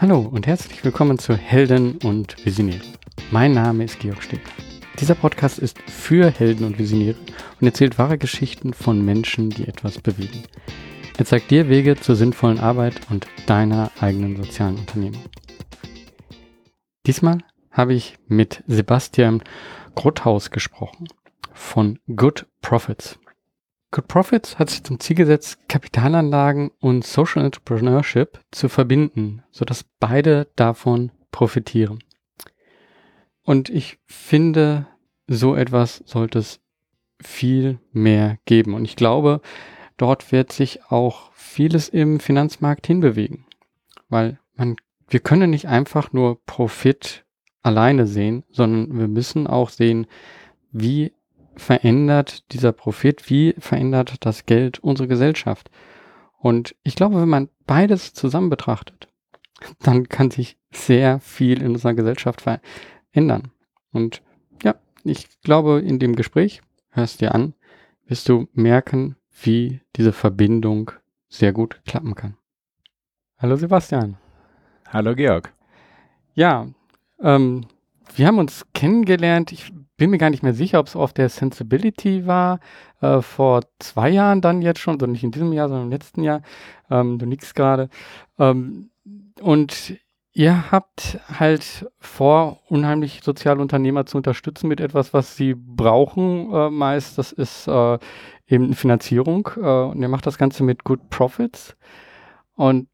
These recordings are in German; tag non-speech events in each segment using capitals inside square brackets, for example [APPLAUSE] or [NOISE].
Hallo und herzlich willkommen zu Helden und Visionäre. Mein Name ist Georg Stegner. Dieser Podcast ist für Helden und Visionäre und erzählt wahre Geschichten von Menschen, die etwas bewegen. Er zeigt dir Wege zur sinnvollen Arbeit und deiner eigenen sozialen Unternehmung. Diesmal habe ich mit Sebastian Grothaus gesprochen von Good Profits. Good Profits hat sich zum Ziel gesetzt, Kapitalanlagen und Social Entrepreneurship zu verbinden, sodass beide davon profitieren. Und ich finde, so etwas sollte es viel mehr geben. Und ich glaube, dort wird sich auch vieles im Finanzmarkt hinbewegen. Weil man, wir können nicht einfach nur Profit alleine sehen, sondern wir müssen auch sehen, wie verändert dieser Profit, wie verändert das Geld unsere Gesellschaft. Und ich glaube, wenn man beides zusammen betrachtet, [LAUGHS] dann kann sich sehr viel in unserer Gesellschaft verändern. Und ja, ich glaube, in dem Gespräch, hörst dir an, wirst du merken, wie diese Verbindung sehr gut klappen kann. Hallo Sebastian. Hallo Georg. Ja, ähm, wir haben uns kennengelernt. Ich bin mir gar nicht mehr sicher, ob es auf der Sensibility war, äh, vor zwei Jahren dann jetzt schon, also nicht in diesem Jahr, sondern im letzten Jahr. Ähm, du nix gerade. Ähm, und ihr habt halt vor, unheimlich soziale Unternehmer zu unterstützen mit etwas, was sie brauchen äh, meist. Das ist äh, eben Finanzierung. Äh, und ihr macht das Ganze mit Good Profits. Und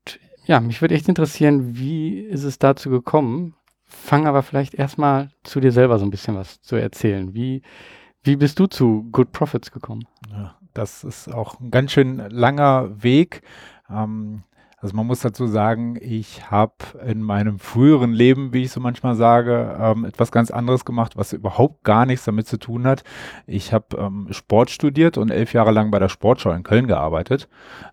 ja, mich würde echt interessieren, wie ist es dazu gekommen? Fang aber vielleicht erstmal zu dir selber so ein bisschen was zu erzählen. Wie, wie bist du zu Good Profits gekommen? Ja, das ist auch ein ganz schön langer Weg. Ähm, also man muss dazu sagen, ich habe in meinem früheren Leben, wie ich so manchmal sage, ähm, etwas ganz anderes gemacht, was überhaupt gar nichts damit zu tun hat. Ich habe ähm, Sport studiert und elf Jahre lang bei der Sportschau in Köln gearbeitet,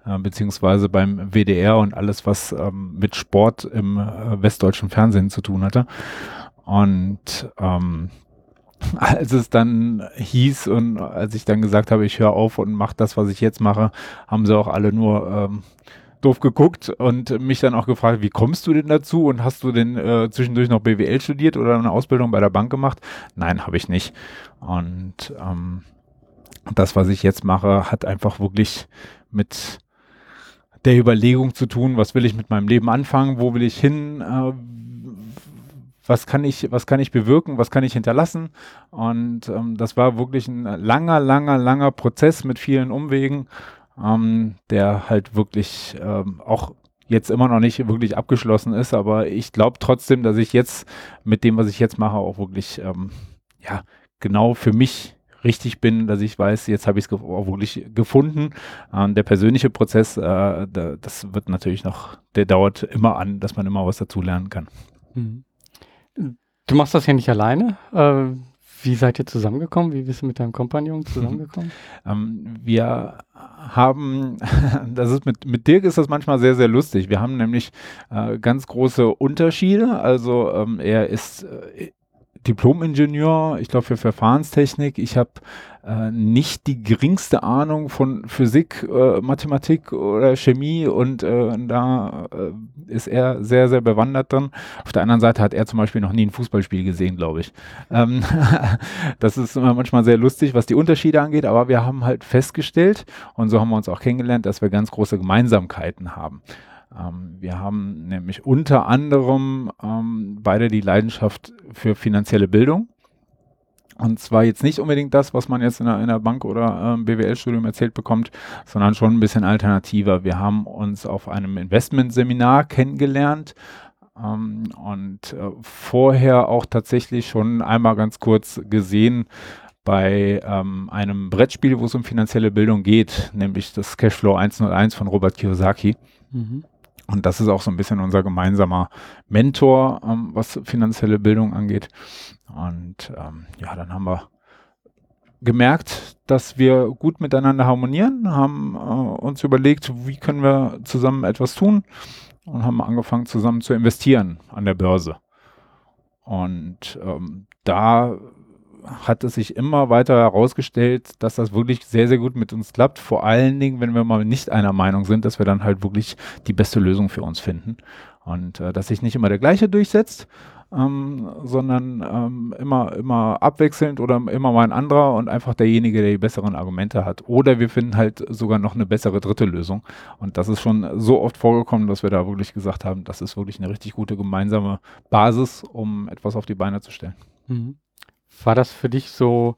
äh, beziehungsweise beim WDR und alles, was ähm, mit Sport im äh, westdeutschen Fernsehen zu tun hatte. Und ähm, [LAUGHS] als es dann hieß und als ich dann gesagt habe, ich höre auf und mache das, was ich jetzt mache, haben sie auch alle nur ähm, doof geguckt und mich dann auch gefragt, wie kommst du denn dazu und hast du denn äh, zwischendurch noch BWL studiert oder eine Ausbildung bei der Bank gemacht? Nein, habe ich nicht. Und ähm, das, was ich jetzt mache, hat einfach wirklich mit der Überlegung zu tun, was will ich mit meinem Leben anfangen, wo will ich hin, äh, was kann ich, was kann ich bewirken, was kann ich hinterlassen. Und ähm, das war wirklich ein langer, langer, langer Prozess mit vielen Umwegen ähm, der halt wirklich ähm, auch jetzt immer noch nicht wirklich abgeschlossen ist, aber ich glaube trotzdem, dass ich jetzt mit dem, was ich jetzt mache, auch wirklich ähm, ja genau für mich richtig bin, dass ich weiß, jetzt habe ich es ge auch wirklich gefunden. Ähm, der persönliche Prozess, äh, da, das wird natürlich noch, der dauert immer an, dass man immer was dazu lernen kann. Mhm. Du machst das ja nicht alleine. Äh, wie seid ihr zusammengekommen? Wie bist du mit deinem Kompagnon [LAUGHS] zusammengekommen? ähm, wir haben, [LAUGHS] das ist mit, mit Dirk ist das manchmal sehr, sehr lustig. Wir haben nämlich äh, ganz große Unterschiede. Also ähm, er ist äh, Diplom-Ingenieur, ich glaube für Verfahrenstechnik. Ich habe äh, nicht die geringste Ahnung von Physik, äh, Mathematik oder Chemie und äh, da äh, ist er sehr, sehr bewandert drin. Auf der anderen Seite hat er zum Beispiel noch nie ein Fußballspiel gesehen, glaube ich. Ähm [LAUGHS] das ist manchmal sehr lustig, was die Unterschiede angeht, aber wir haben halt festgestellt und so haben wir uns auch kennengelernt, dass wir ganz große Gemeinsamkeiten haben. Ähm, wir haben nämlich unter anderem ähm, beide die Leidenschaft für finanzielle Bildung und zwar jetzt nicht unbedingt das, was man jetzt in der, in der Bank oder ähm, BWL-Studium erzählt bekommt, sondern schon ein bisschen alternativer. Wir haben uns auf einem Investmentseminar kennengelernt ähm, und äh, vorher auch tatsächlich schon einmal ganz kurz gesehen bei ähm, einem Brettspiel, wo es um finanzielle Bildung geht, nämlich das Cashflow 101 von Robert Kiyosaki. Mhm. Und das ist auch so ein bisschen unser gemeinsamer Mentor, ähm, was finanzielle Bildung angeht. Und ähm, ja, dann haben wir gemerkt, dass wir gut miteinander harmonieren, haben äh, uns überlegt, wie können wir zusammen etwas tun und haben angefangen zusammen zu investieren an der Börse. Und ähm, da hat es sich immer weiter herausgestellt, dass das wirklich sehr, sehr gut mit uns klappt. Vor allen Dingen, wenn wir mal nicht einer Meinung sind, dass wir dann halt wirklich die beste Lösung für uns finden. Und äh, dass sich nicht immer der gleiche durchsetzt, ähm, sondern ähm, immer, immer abwechselnd oder immer mal ein anderer und einfach derjenige, der die besseren Argumente hat. Oder wir finden halt sogar noch eine bessere dritte Lösung. Und das ist schon so oft vorgekommen, dass wir da wirklich gesagt haben, das ist wirklich eine richtig gute gemeinsame Basis, um etwas auf die Beine zu stellen. Mhm. War das für dich so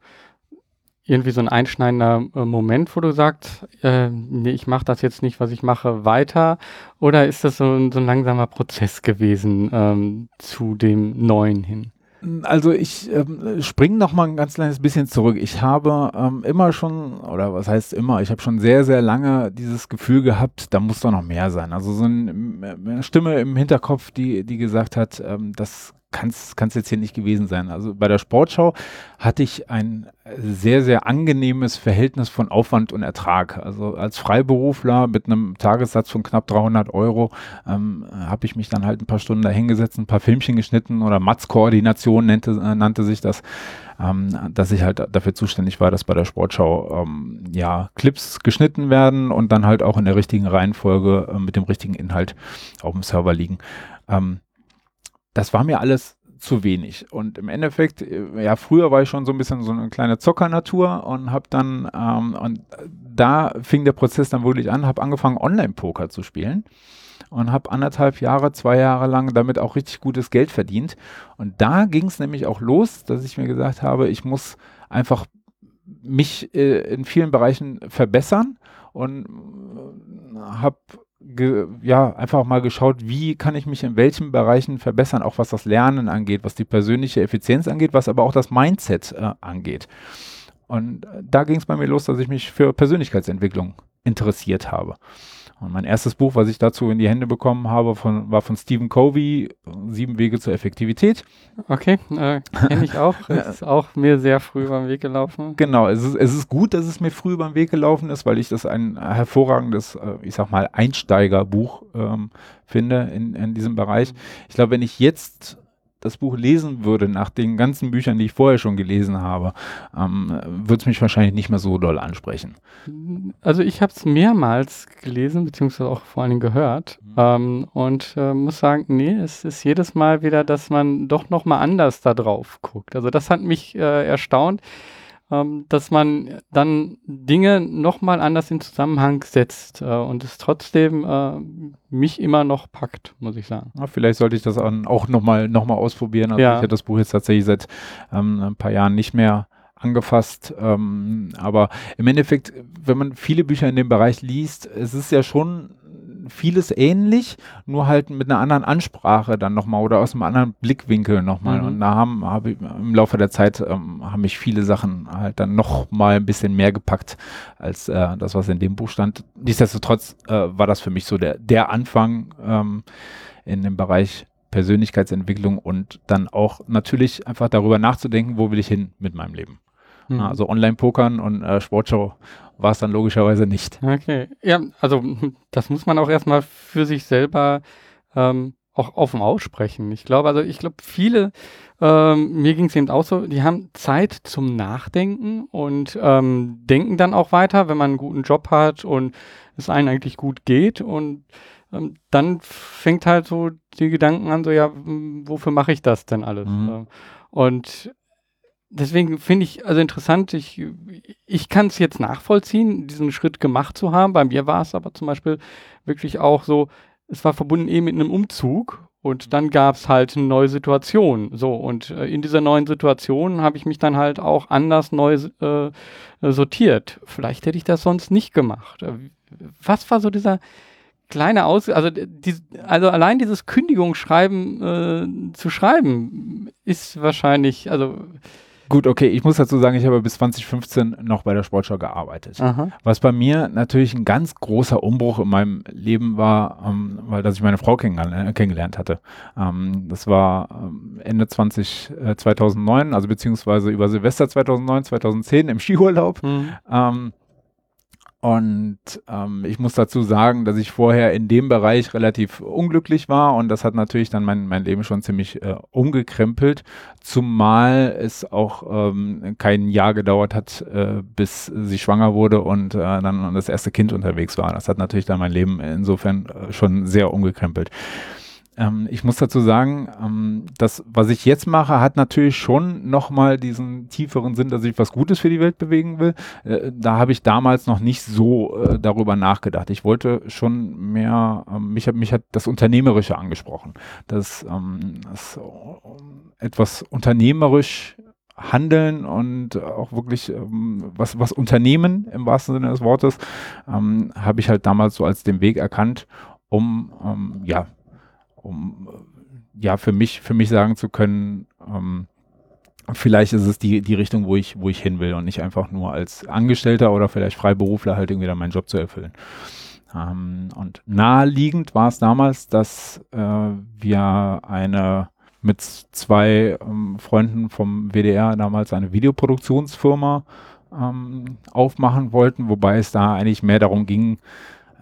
irgendwie so ein einschneidender äh, Moment, wo du sagst, äh, nee, ich mache das jetzt nicht, was ich mache, weiter? Oder ist das so ein, so ein langsamer Prozess gewesen ähm, zu dem Neuen hin? Also ich ähm, springe noch mal ein ganz kleines bisschen zurück. Ich habe ähm, immer schon, oder was heißt immer, ich habe schon sehr, sehr lange dieses Gefühl gehabt, da muss doch noch mehr sein. Also so ein, eine Stimme im Hinterkopf, die, die gesagt hat, ähm, das kann es jetzt hier nicht gewesen sein. Also bei der Sportschau hatte ich ein sehr, sehr angenehmes Verhältnis von Aufwand und Ertrag. Also als Freiberufler mit einem Tagessatz von knapp 300 Euro ähm, habe ich mich dann halt ein paar Stunden da hingesetzt, ein paar Filmchen geschnitten oder Matz-Koordination nannte, nannte sich das, ähm, dass ich halt dafür zuständig war, dass bei der Sportschau ähm, ja Clips geschnitten werden und dann halt auch in der richtigen Reihenfolge äh, mit dem richtigen Inhalt auf dem Server liegen. Ähm, das war mir alles zu wenig. Und im Endeffekt, äh, ja, früher war ich schon so ein bisschen so eine kleine Zockernatur und habe dann, ähm, und da fing der Prozess dann wirklich an, habe angefangen, Online-Poker zu spielen und habe anderthalb Jahre, zwei Jahre lang damit auch richtig gutes Geld verdient. Und da ging es nämlich auch los, dass ich mir gesagt habe, ich muss einfach mich äh, in vielen Bereichen verbessern und äh, habe ja, einfach mal geschaut, wie kann ich mich in welchen Bereichen verbessern, auch was das Lernen angeht, was die persönliche Effizienz angeht, was aber auch das Mindset äh, angeht. Und äh, da ging es bei mir los, dass ich mich für Persönlichkeitsentwicklung interessiert habe. Und mein erstes Buch, was ich dazu in die Hände bekommen habe, von, war von Stephen Covey, Sieben Wege zur Effektivität. Okay, äh, kenne ich auch. [LAUGHS] ist auch mir sehr früh über den Weg gelaufen. Genau, es ist, es ist gut, dass es mir früh über den Weg gelaufen ist, weil ich das ein hervorragendes, äh, ich sag mal, Einsteigerbuch ähm, finde in, in diesem Bereich. Ich glaube, wenn ich jetzt das Buch lesen würde, nach den ganzen Büchern, die ich vorher schon gelesen habe, ähm, würde es mich wahrscheinlich nicht mehr so doll ansprechen. Also ich habe es mehrmals gelesen, beziehungsweise auch vor allen Dingen gehört mhm. ähm, und äh, muss sagen, nee, es ist jedes Mal wieder, dass man doch nochmal anders da drauf guckt. Also das hat mich äh, erstaunt ähm, dass man dann Dinge nochmal anders in Zusammenhang setzt äh, und es trotzdem äh, mich immer noch packt, muss ich sagen. Ja, vielleicht sollte ich das auch nochmal noch mal ausprobieren. Also ja. ich habe das Buch jetzt tatsächlich seit ähm, ein paar Jahren nicht mehr angefasst. Ähm, aber im Endeffekt, wenn man viele Bücher in dem Bereich liest, es ist ja schon vieles ähnlich, nur halt mit einer anderen Ansprache dann nochmal oder aus einem anderen Blickwinkel nochmal. Mhm. Und da haben hab ich, im Laufe der Zeit ähm, haben mich viele Sachen halt dann nochmal ein bisschen mehr gepackt als äh, das, was in dem Buch stand. Nichtsdestotrotz äh, war das für mich so der, der Anfang ähm, in dem Bereich Persönlichkeitsentwicklung und dann auch natürlich einfach darüber nachzudenken, wo will ich hin mit meinem Leben. Mhm. Also Online-Pokern und äh, Sportshow war es dann logischerweise nicht. Okay. Ja, also das muss man auch erstmal für sich selber ähm, auch offen aussprechen. Ich glaube, also ich glaube, viele, ähm, mir ging es eben auch so, die haben Zeit zum Nachdenken und ähm, denken dann auch weiter, wenn man einen guten Job hat und es einem eigentlich gut geht und ähm, dann fängt halt so die Gedanken an, so ja, wofür mache ich das denn alles? Mhm. Und deswegen finde ich also interessant, ich, ich kann es jetzt nachvollziehen, diesen Schritt gemacht zu haben. Bei mir war es aber zum Beispiel wirklich auch so, es war verbunden eben mit einem Umzug und dann gab es halt eine neue Situation. So, und äh, in dieser neuen Situation habe ich mich dann halt auch anders neu äh, sortiert. Vielleicht hätte ich das sonst nicht gemacht. Äh, was war so dieser kleine Aus, also, die, also allein dieses Kündigungsschreiben äh, zu schreiben, ist wahrscheinlich, also Gut, okay, ich muss dazu sagen, ich habe bis 2015 noch bei der Sportschau gearbeitet. Aha. Was bei mir natürlich ein ganz großer Umbruch in meinem Leben war, ähm, weil dass ich meine Frau kennengelernt, äh, kennengelernt hatte. Ähm, das war ähm, Ende 20, äh, 2009, also beziehungsweise über Silvester 2009, 2010 im Skiurlaub. Mhm. Ähm, Und ähm, ich muss dazu sagen, dass ich vorher in dem Bereich relativ unglücklich war und das hat natürlich dann mein, mein Leben schon ziemlich äh, umgekrempelt, zumal es auch ähm, kein Jahr gedauert hat, äh, bis sie schwanger wurde und äh, dann das erste Kind unterwegs war. Das hat natürlich dann mein Leben insofern äh, schon sehr umgekrempelt. Ähm, ich muss dazu sagen, ähm, das, was ich jetzt mache, hat natürlich schon nochmal diesen tieferen Sinn, dass ich was Gutes für die Welt bewegen will. Äh, da habe ich damals noch nicht so äh, darüber nachgedacht. Ich wollte schon mehr, ähm, mich, hat, mich hat das Unternehmerische angesprochen. Das, ähm, das äh, etwas unternehmerisch handeln und auch wirklich ähm, was, was Unternehmen im wahrsten Sinne des Wortes, ähm, habe ich halt damals so als den Weg erkannt, um ähm, ja um ja für mich, für mich sagen zu können, ähm, vielleicht ist es die, die Richtung, wo ich, wo ich hin will und nicht einfach nur als Angestellter oder vielleicht Freiberufler halt irgendwie dann meinen Job zu erfüllen. Ähm, und naheliegend war es damals, dass äh, wir eine mit zwei ähm, Freunden vom WDR damals eine Videoproduktionsfirma ähm, aufmachen wollten, wobei es da eigentlich mehr darum ging,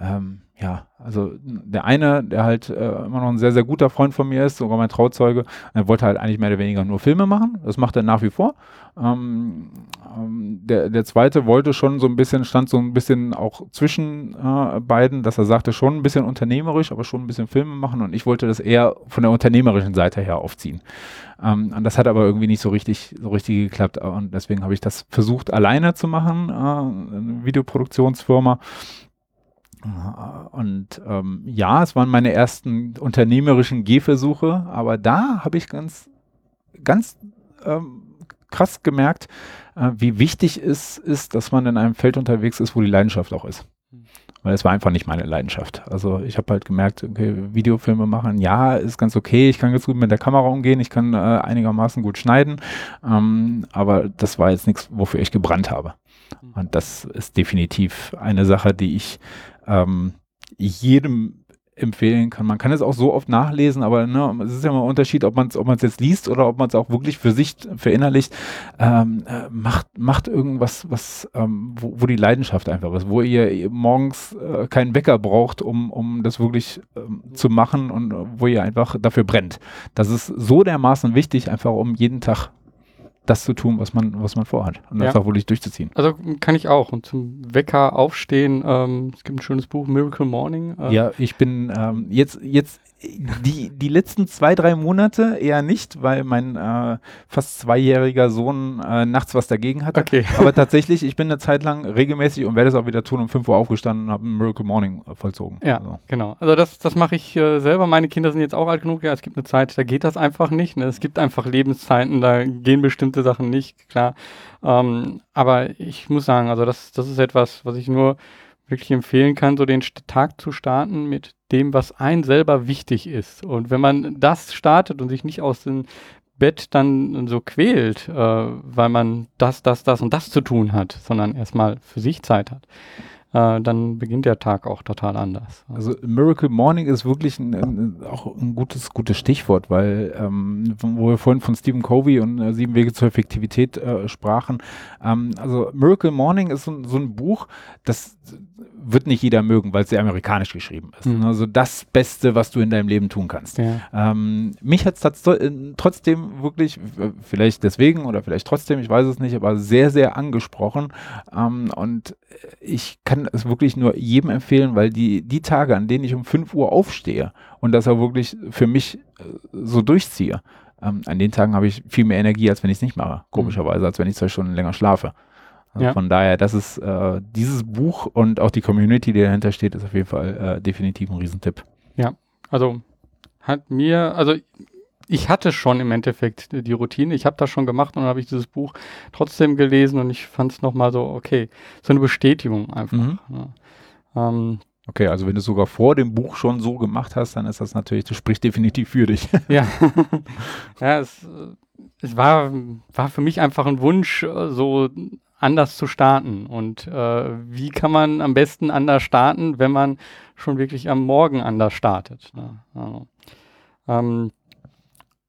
ähm, ja, also der eine, der halt äh, immer noch ein sehr, sehr guter Freund von mir ist, sogar mein Trauzeuge, er wollte halt eigentlich mehr oder weniger nur Filme machen. Das macht er nach wie vor. Ähm, ähm, der, der zweite wollte schon so ein bisschen, stand so ein bisschen auch zwischen äh, beiden, dass er sagte, schon ein bisschen unternehmerisch, aber schon ein bisschen Filme machen und ich wollte das eher von der unternehmerischen Seite her aufziehen. Ähm, und das hat aber irgendwie nicht so richtig, so richtig geklappt und deswegen habe ich das versucht alleine zu machen, äh, eine Videoproduktionsfirma und ähm, ja, es waren meine ersten unternehmerischen Gehversuche, aber da habe ich ganz, ganz ähm, krass gemerkt, äh, wie wichtig es ist, dass man in einem Feld unterwegs ist, wo die Leidenschaft auch ist. Weil es war einfach nicht meine Leidenschaft. Also ich habe halt gemerkt, okay, Videofilme machen, ja, ist ganz okay, ich kann ganz gut mit der Kamera umgehen, ich kann äh, einigermaßen gut schneiden, ähm, aber das war jetzt nichts, wofür ich gebrannt habe. Und das ist definitiv eine Sache, die ich ähm, jedem empfehlen kann. Man kann es auch so oft nachlesen, aber ne, es ist ja mal ein Unterschied, ob man es ob jetzt liest oder ob man es auch wirklich für sich verinnerlicht. Ähm, äh, macht, macht irgendwas, was, ähm, wo, wo, die Leidenschaft einfach ist, wo ihr morgens äh, keinen Wecker braucht, um, um das wirklich ähm, zu machen und wo ihr einfach dafür brennt. Das ist so dermaßen wichtig, einfach um jeden Tag das zu tun, was man, was man vorhat und das auch wirklich durchzuziehen. Also kann ich auch. Und zum Wecker aufstehen, ähm, es gibt ein schönes Buch, Miracle Morning. Äh. Ja, ich bin ähm, jetzt, jetzt die, die letzten zwei, drei Monate eher nicht, weil mein äh, fast zweijähriger Sohn äh, nachts was dagegen hatte. Okay. [LAUGHS] Aber tatsächlich, ich bin eine Zeit lang regelmäßig und werde es auch wieder tun, um 5 Uhr aufgestanden und habe ein Miracle Morning äh, vollzogen. Ja, also. genau. Also das, das mache ich äh, selber. Meine Kinder sind jetzt auch alt genug. Ja, es gibt eine Zeit, da geht das einfach nicht. Ne? Es gibt einfach Lebenszeiten, da gehen bestimmte Sachen nicht, klar. Ähm, aber ich muss sagen, also das, das ist etwas, was ich nur wirklich empfehlen kann, so den Tag zu starten mit dem, was ein selber wichtig ist. Und wenn man das startet und sich nicht aus dem Bett dann so quält, äh, weil man das, das, das und das zu tun hat, sondern erstmal für sich Zeit hat, äh, dann beginnt der Tag auch total anders. Also Miracle Morning ist wirklich ein, ein, auch ein gutes, gutes Stichwort, weil ähm, wo wir vorhin von Stephen Covey und äh, Sieben Wege zur Effektivität äh, sprachen. Ähm, also Miracle Morning ist so, so ein Buch, das wird nicht jeder mögen, weil es sehr amerikanisch geschrieben ist. Mhm. Also das Beste, was du in deinem Leben tun kannst. Ja. Ähm, mich hat es äh, trotzdem wirklich, vielleicht deswegen oder vielleicht trotzdem, ich weiß es nicht, aber sehr, sehr angesprochen. Ähm, und ich kann es wirklich nur jedem empfehlen, weil die, die Tage, an denen ich um 5 Uhr aufstehe und das auch wirklich für mich äh, so durchziehe, ähm, an den Tagen habe ich viel mehr Energie, als wenn ich es nicht mache, komischerweise, als wenn ich zwei Stunden länger schlafe. Also ja. Von daher, das ist äh, dieses Buch und auch die Community, die dahinter steht, ist auf jeden Fall äh, definitiv ein Riesentipp. Ja, also hat mir, also ich hatte schon im Endeffekt die Routine, ich habe das schon gemacht und dann habe ich dieses Buch trotzdem gelesen und ich fand es nochmal so, okay, so eine Bestätigung einfach. Mhm. Ja. Ähm, okay, also wenn du es sogar vor dem Buch schon so gemacht hast, dann ist das natürlich, das spricht definitiv für dich. [LAUGHS] ja, [LAUGHS] ja es, es war, war für mich einfach ein Wunsch, so anders zu starten. Und äh, wie kann man am besten anders starten, wenn man schon wirklich am Morgen anders startet? Ne? Also, ähm,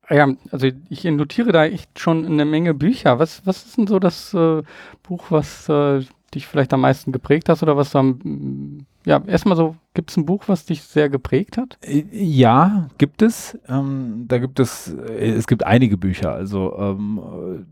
ja, also ich notiere da echt schon eine Menge Bücher. Was, was ist denn so das äh, Buch, was äh, dich vielleicht am meisten geprägt hast oder was am, ja, erstmal so, gibt es ein Buch, was dich sehr geprägt hat? Äh, ja, gibt es. Ähm, da gibt es, äh, es gibt einige Bücher. Also ähm,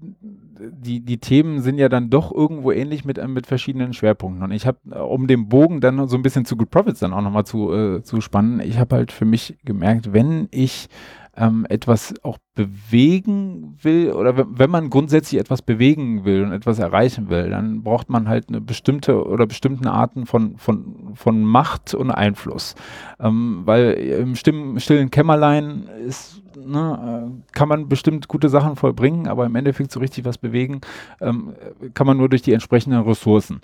die, die Themen sind ja dann doch irgendwo ähnlich mit, mit verschiedenen Schwerpunkten. Und ich habe, um den Bogen dann so ein bisschen zu Good Profits dann auch nochmal zu, äh, zu spannen, ich habe halt für mich gemerkt, wenn ich ähm, etwas auch bewegen will oder wenn man grundsätzlich etwas bewegen will und etwas erreichen will, dann braucht man halt eine bestimmte oder bestimmten Arten von, von, von Macht und Einfluss. Ähm, weil im stillen, stillen Kämmerlein ist, ne, äh, kann man bestimmt gute Sachen vollbringen, aber im Endeffekt so richtig was bewegen ähm, kann man nur durch die entsprechenden Ressourcen.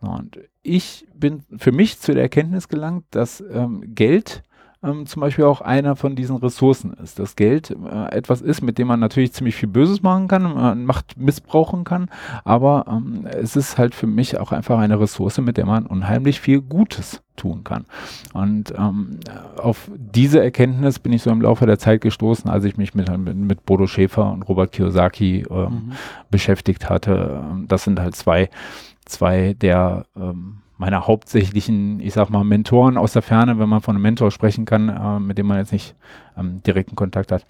Und ich bin für mich zu der Erkenntnis gelangt, dass ähm, Geld ähm, zum Beispiel auch einer von diesen Ressourcen ist. Das Geld äh, etwas ist, mit dem man natürlich ziemlich viel Böses machen kann, man äh, Macht missbrauchen kann, aber ähm, es ist halt für mich auch einfach eine Ressource, mit der man unheimlich viel Gutes tun kann. Und ähm, auf diese Erkenntnis bin ich so im Laufe der Zeit gestoßen, als ich mich mit, mit, mit Bodo Schäfer und Robert Kiyosaki ähm, mhm. beschäftigt hatte. Das sind halt zwei, zwei der ähm, meiner hauptsächlichen, ich sag mal, Mentoren aus der Ferne, wenn man von einem Mentor sprechen kann, äh, mit dem man jetzt nicht ähm, direkten Kontakt hat.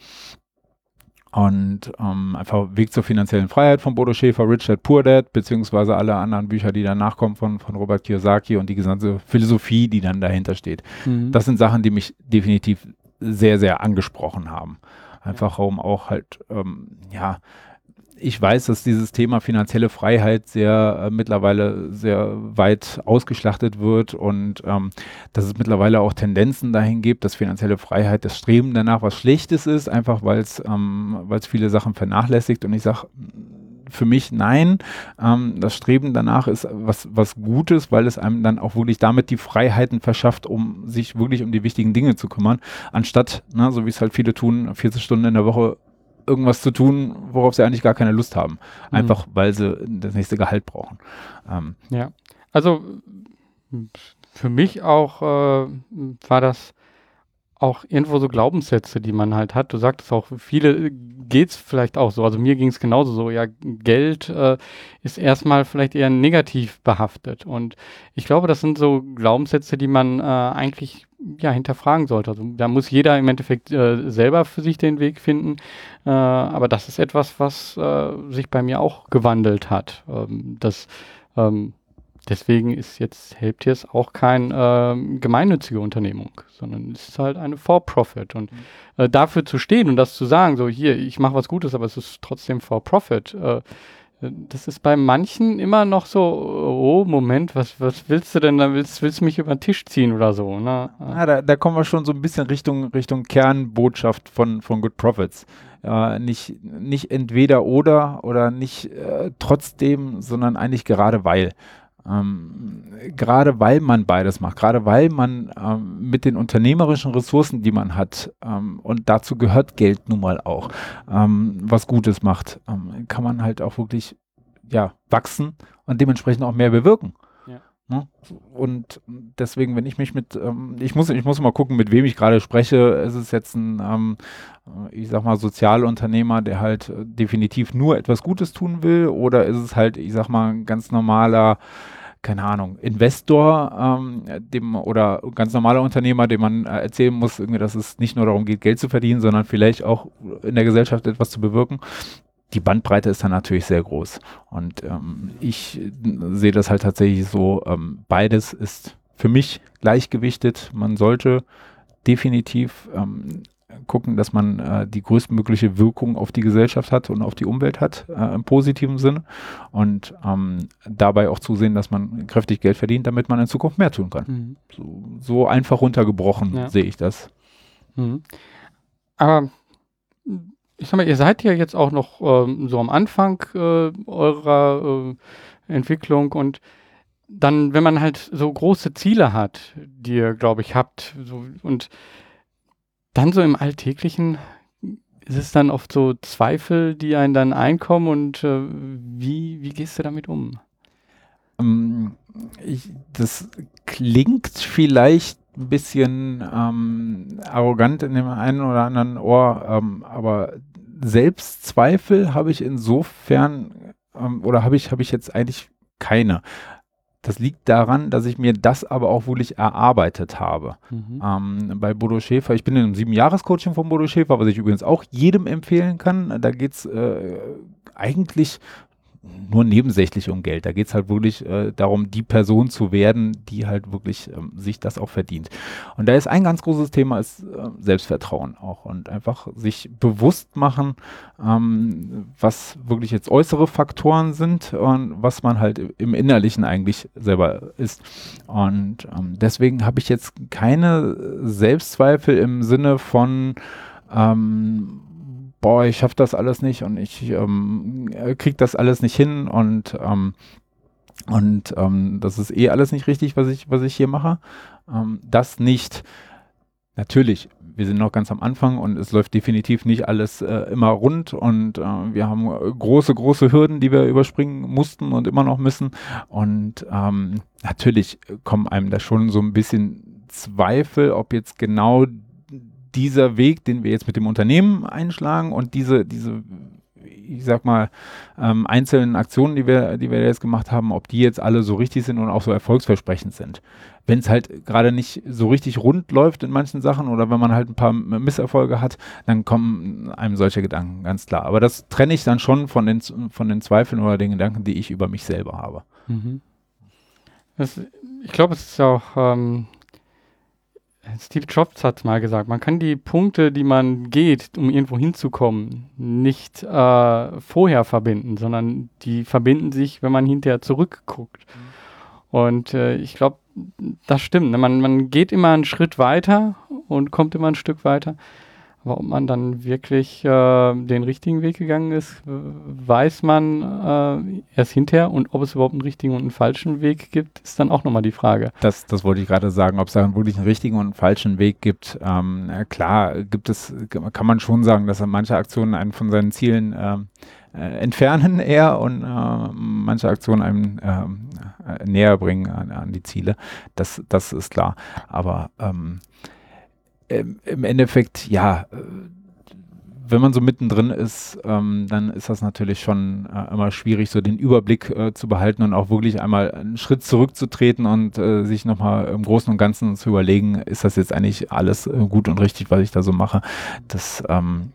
Und ähm, einfach Weg zur finanziellen Freiheit von Bodo Schäfer, Rich Dad Poor Dad, beziehungsweise alle anderen Bücher, die danach kommen von, von Robert Kiyosaki und die gesamte Philosophie, die dann dahinter steht. Mhm. Das sind Sachen, die mich definitiv sehr, sehr angesprochen haben. Einfach um auch halt, ähm, ja, ich weiß, dass dieses Thema finanzielle Freiheit sehr äh, mittlerweile sehr weit ausgeschlachtet wird und ähm, dass es mittlerweile auch Tendenzen dahin gibt, dass finanzielle Freiheit das Streben danach was Schlechtes ist, einfach weil es ähm, viele Sachen vernachlässigt. Und ich sage für mich nein. Ähm, das Streben danach ist was, was Gutes, weil es einem dann auch wirklich damit die Freiheiten verschafft, um sich wirklich um die wichtigen Dinge zu kümmern, anstatt, ne, so wie es halt viele tun, 40 Stunden in der Woche irgendwas zu tun, worauf sie eigentlich gar keine Lust haben. Mhm. Einfach, mhm. weil sie das nächste Gehalt brauchen. Ähm. Ja, also für mich auch äh, war das auch irgendwo so Glaubenssätze, die man halt hat. Du sagtest auch, viele geht es vielleicht auch so. Also mir ging es genauso so. Ja, Geld äh, ist erstmal vielleicht eher negativ behaftet. Und ich glaube, das sind so Glaubenssätze, die man äh, eigentlich ja hinterfragen sollte. Also da muss jeder im Endeffekt äh, selber für sich den Weg finden. Äh, aber das ist etwas, was äh, sich bei mir auch gewandelt hat. Ähm, das ähm, Deswegen ist jetzt Helptiers auch kein äh, gemeinnützige Unternehmung, sondern es ist halt eine For-Profit. Und mhm. äh, dafür zu stehen und das zu sagen, so hier, ich mache was Gutes, aber es ist trotzdem For-Profit, äh, das ist bei manchen immer noch so, oh, Moment, was, was willst du denn da? Willst, willst du mich über den Tisch ziehen oder so? Ne? Ja, da, da kommen wir schon so ein bisschen Richtung, Richtung Kernbotschaft von, von Good Profits. Äh, nicht, nicht entweder oder oder nicht äh, trotzdem, sondern eigentlich gerade weil. Ähm, gerade weil man beides macht, gerade weil man ähm, mit den unternehmerischen Ressourcen, die man hat, ähm, und dazu gehört Geld nun mal auch, ähm, was Gutes macht, ähm, kann man halt auch wirklich ja, wachsen und dementsprechend auch mehr bewirken. Ne? Und deswegen, wenn ich mich mit, ähm, ich muss, ich muss mal gucken, mit wem ich gerade spreche. Ist es jetzt ein, ich sag mal, Sozialunternehmer, der halt äh, definitiv nur etwas Gutes tun will, oder ist es halt, ich sag mal, ein ganz normaler, keine Ahnung, Investor, ähm, dem oder ganz normaler Unternehmer, dem man äh, erzählen muss, irgendwie, dass es nicht nur darum geht, Geld zu verdienen, sondern vielleicht auch in der Gesellschaft etwas zu bewirken die Bandbreite ist dann natürlich sehr groß. Und ähm, ich sehe das halt tatsächlich so, ähm, beides ist für mich gleichgewichtet. Man sollte definitiv ähm, gucken, dass man äh, die größtmögliche Wirkung auf die Gesellschaft hat und auf die Umwelt hat, äh, im positiven Sinne. Und ähm, dabei auch zusehen, dass man kräftig Geld verdient, damit man in Zukunft mehr tun kann. Mhm. So, so, einfach runtergebrochen ja. sehe ich das. Mhm. Aber ich sag mal, ihr seid ja jetzt auch noch ähm, so am Anfang äh, eurer äh, Entwicklung und dann, wenn man halt so große Ziele hat, die ihr, glaube ich, habt, so, und dann so im Alltäglichen ist es dann oft so Zweifel, die einen dann einkommen und äh, wie, wie gehst du damit um? Ähm, ich, das klingt vielleicht ein bisschen ähm, arrogant in dem einen oder anderen Ohr, ähm, aber Selbstzweifel habe ich insofern ähm, oder habe ich, habe ich jetzt eigentlich keine. Das liegt daran, dass ich mir das aber auch wirklich erarbeitet habe. Mhm. Ähm, bei Bodo Schäfer, ich bin in einem sieben-Jahres-Coaching von Bodo Schäfer, was ich übrigens auch jedem empfehlen kann. Da geht es äh, eigentlich nur nebensächlich um Geld. Da geht es halt wirklich äh, darum, die Person zu werden, die halt wirklich ähm, sich das auch verdient. Und da ist ein ganz großes Thema, ist äh, Selbstvertrauen auch und einfach sich bewusst machen, ähm, was wirklich jetzt äußere Faktoren sind und was man halt im Innerlichen eigentlich selber ist. Und ähm, deswegen habe ich jetzt keine Selbstzweifel im Sinne von ähm, boah, ich schaffe das alles nicht und ich ähm, kriege das alles nicht hin und ähm, und ähm, das ist eh alles nicht richtig, was ich, was ich hier mache. Ähm, das nicht. Natürlich, wir sind noch ganz am Anfang und es läuft definitiv nicht alles äh, immer rund und äh, wir haben große, große Hürden, die wir überspringen mussten und immer noch müssen. Und ähm, natürlich kommen einem da schon so ein bisschen Zweifel, ob jetzt genau dieser Weg, den wir jetzt mit dem Unternehmen einschlagen und diese, diese, ich sag mal, ähm, einzelnen Aktionen, die wir, die wir jetzt gemacht haben, ob die jetzt alle so richtig sind und auch so erfolgsversprechend sind. Wenn es halt gerade nicht so richtig rund läuft in manchen Sachen oder wenn man halt ein paar Misserfolge hat, dann kommen einem solche Gedanken, ganz klar. Aber das trenne ich dann schon von den, von den Zweifeln oder den Gedanken, die ich über mich selber habe. Mhm. Das, ich glaube, es ist auch ähm, Steve Jobs hat mal gesagt, man kann die Punkte, die man geht, um irgendwo hinzukommen, nicht äh, vorher verbinden, sondern die verbinden sich, wenn man hinterher zurückguckt. Mhm. Und äh, ich glaube, das stimmt. Ne? Man, man geht immer einen Schritt weiter und kommt immer ein Stück weiter. Aber ob man dann wirklich äh, den richtigen Weg gegangen ist, weiß man äh, erst hinterher. Und ob es überhaupt einen richtigen und einen falschen Weg gibt, ist dann auch nochmal die Frage. Das, das wollte ich gerade sagen, ob es da wirklich einen richtigen und einen falschen Weg gibt. Ähm, klar, gibt es, kann man schon sagen, dass manche Aktionen einen von seinen Zielen ähm, äh, entfernen eher und äh, manche Aktionen einem äh, näher bringen an, an, die Ziele. Das, das ist klar. Aber ähm, ähm, im Endeffekt, ja, äh, wenn man so mittendrin ist, ähm, dann ist das natürlich schon äh, immer schwierig, so den Überblick äh, zu behalten und auch wirklich einmal einen Schritt zurückzutreten und äh, sich nochmal im Großen und Ganzen zu überlegen, ist das jetzt eigentlich alles äh, gut und richtig, was ich da so mache. Das, ähm,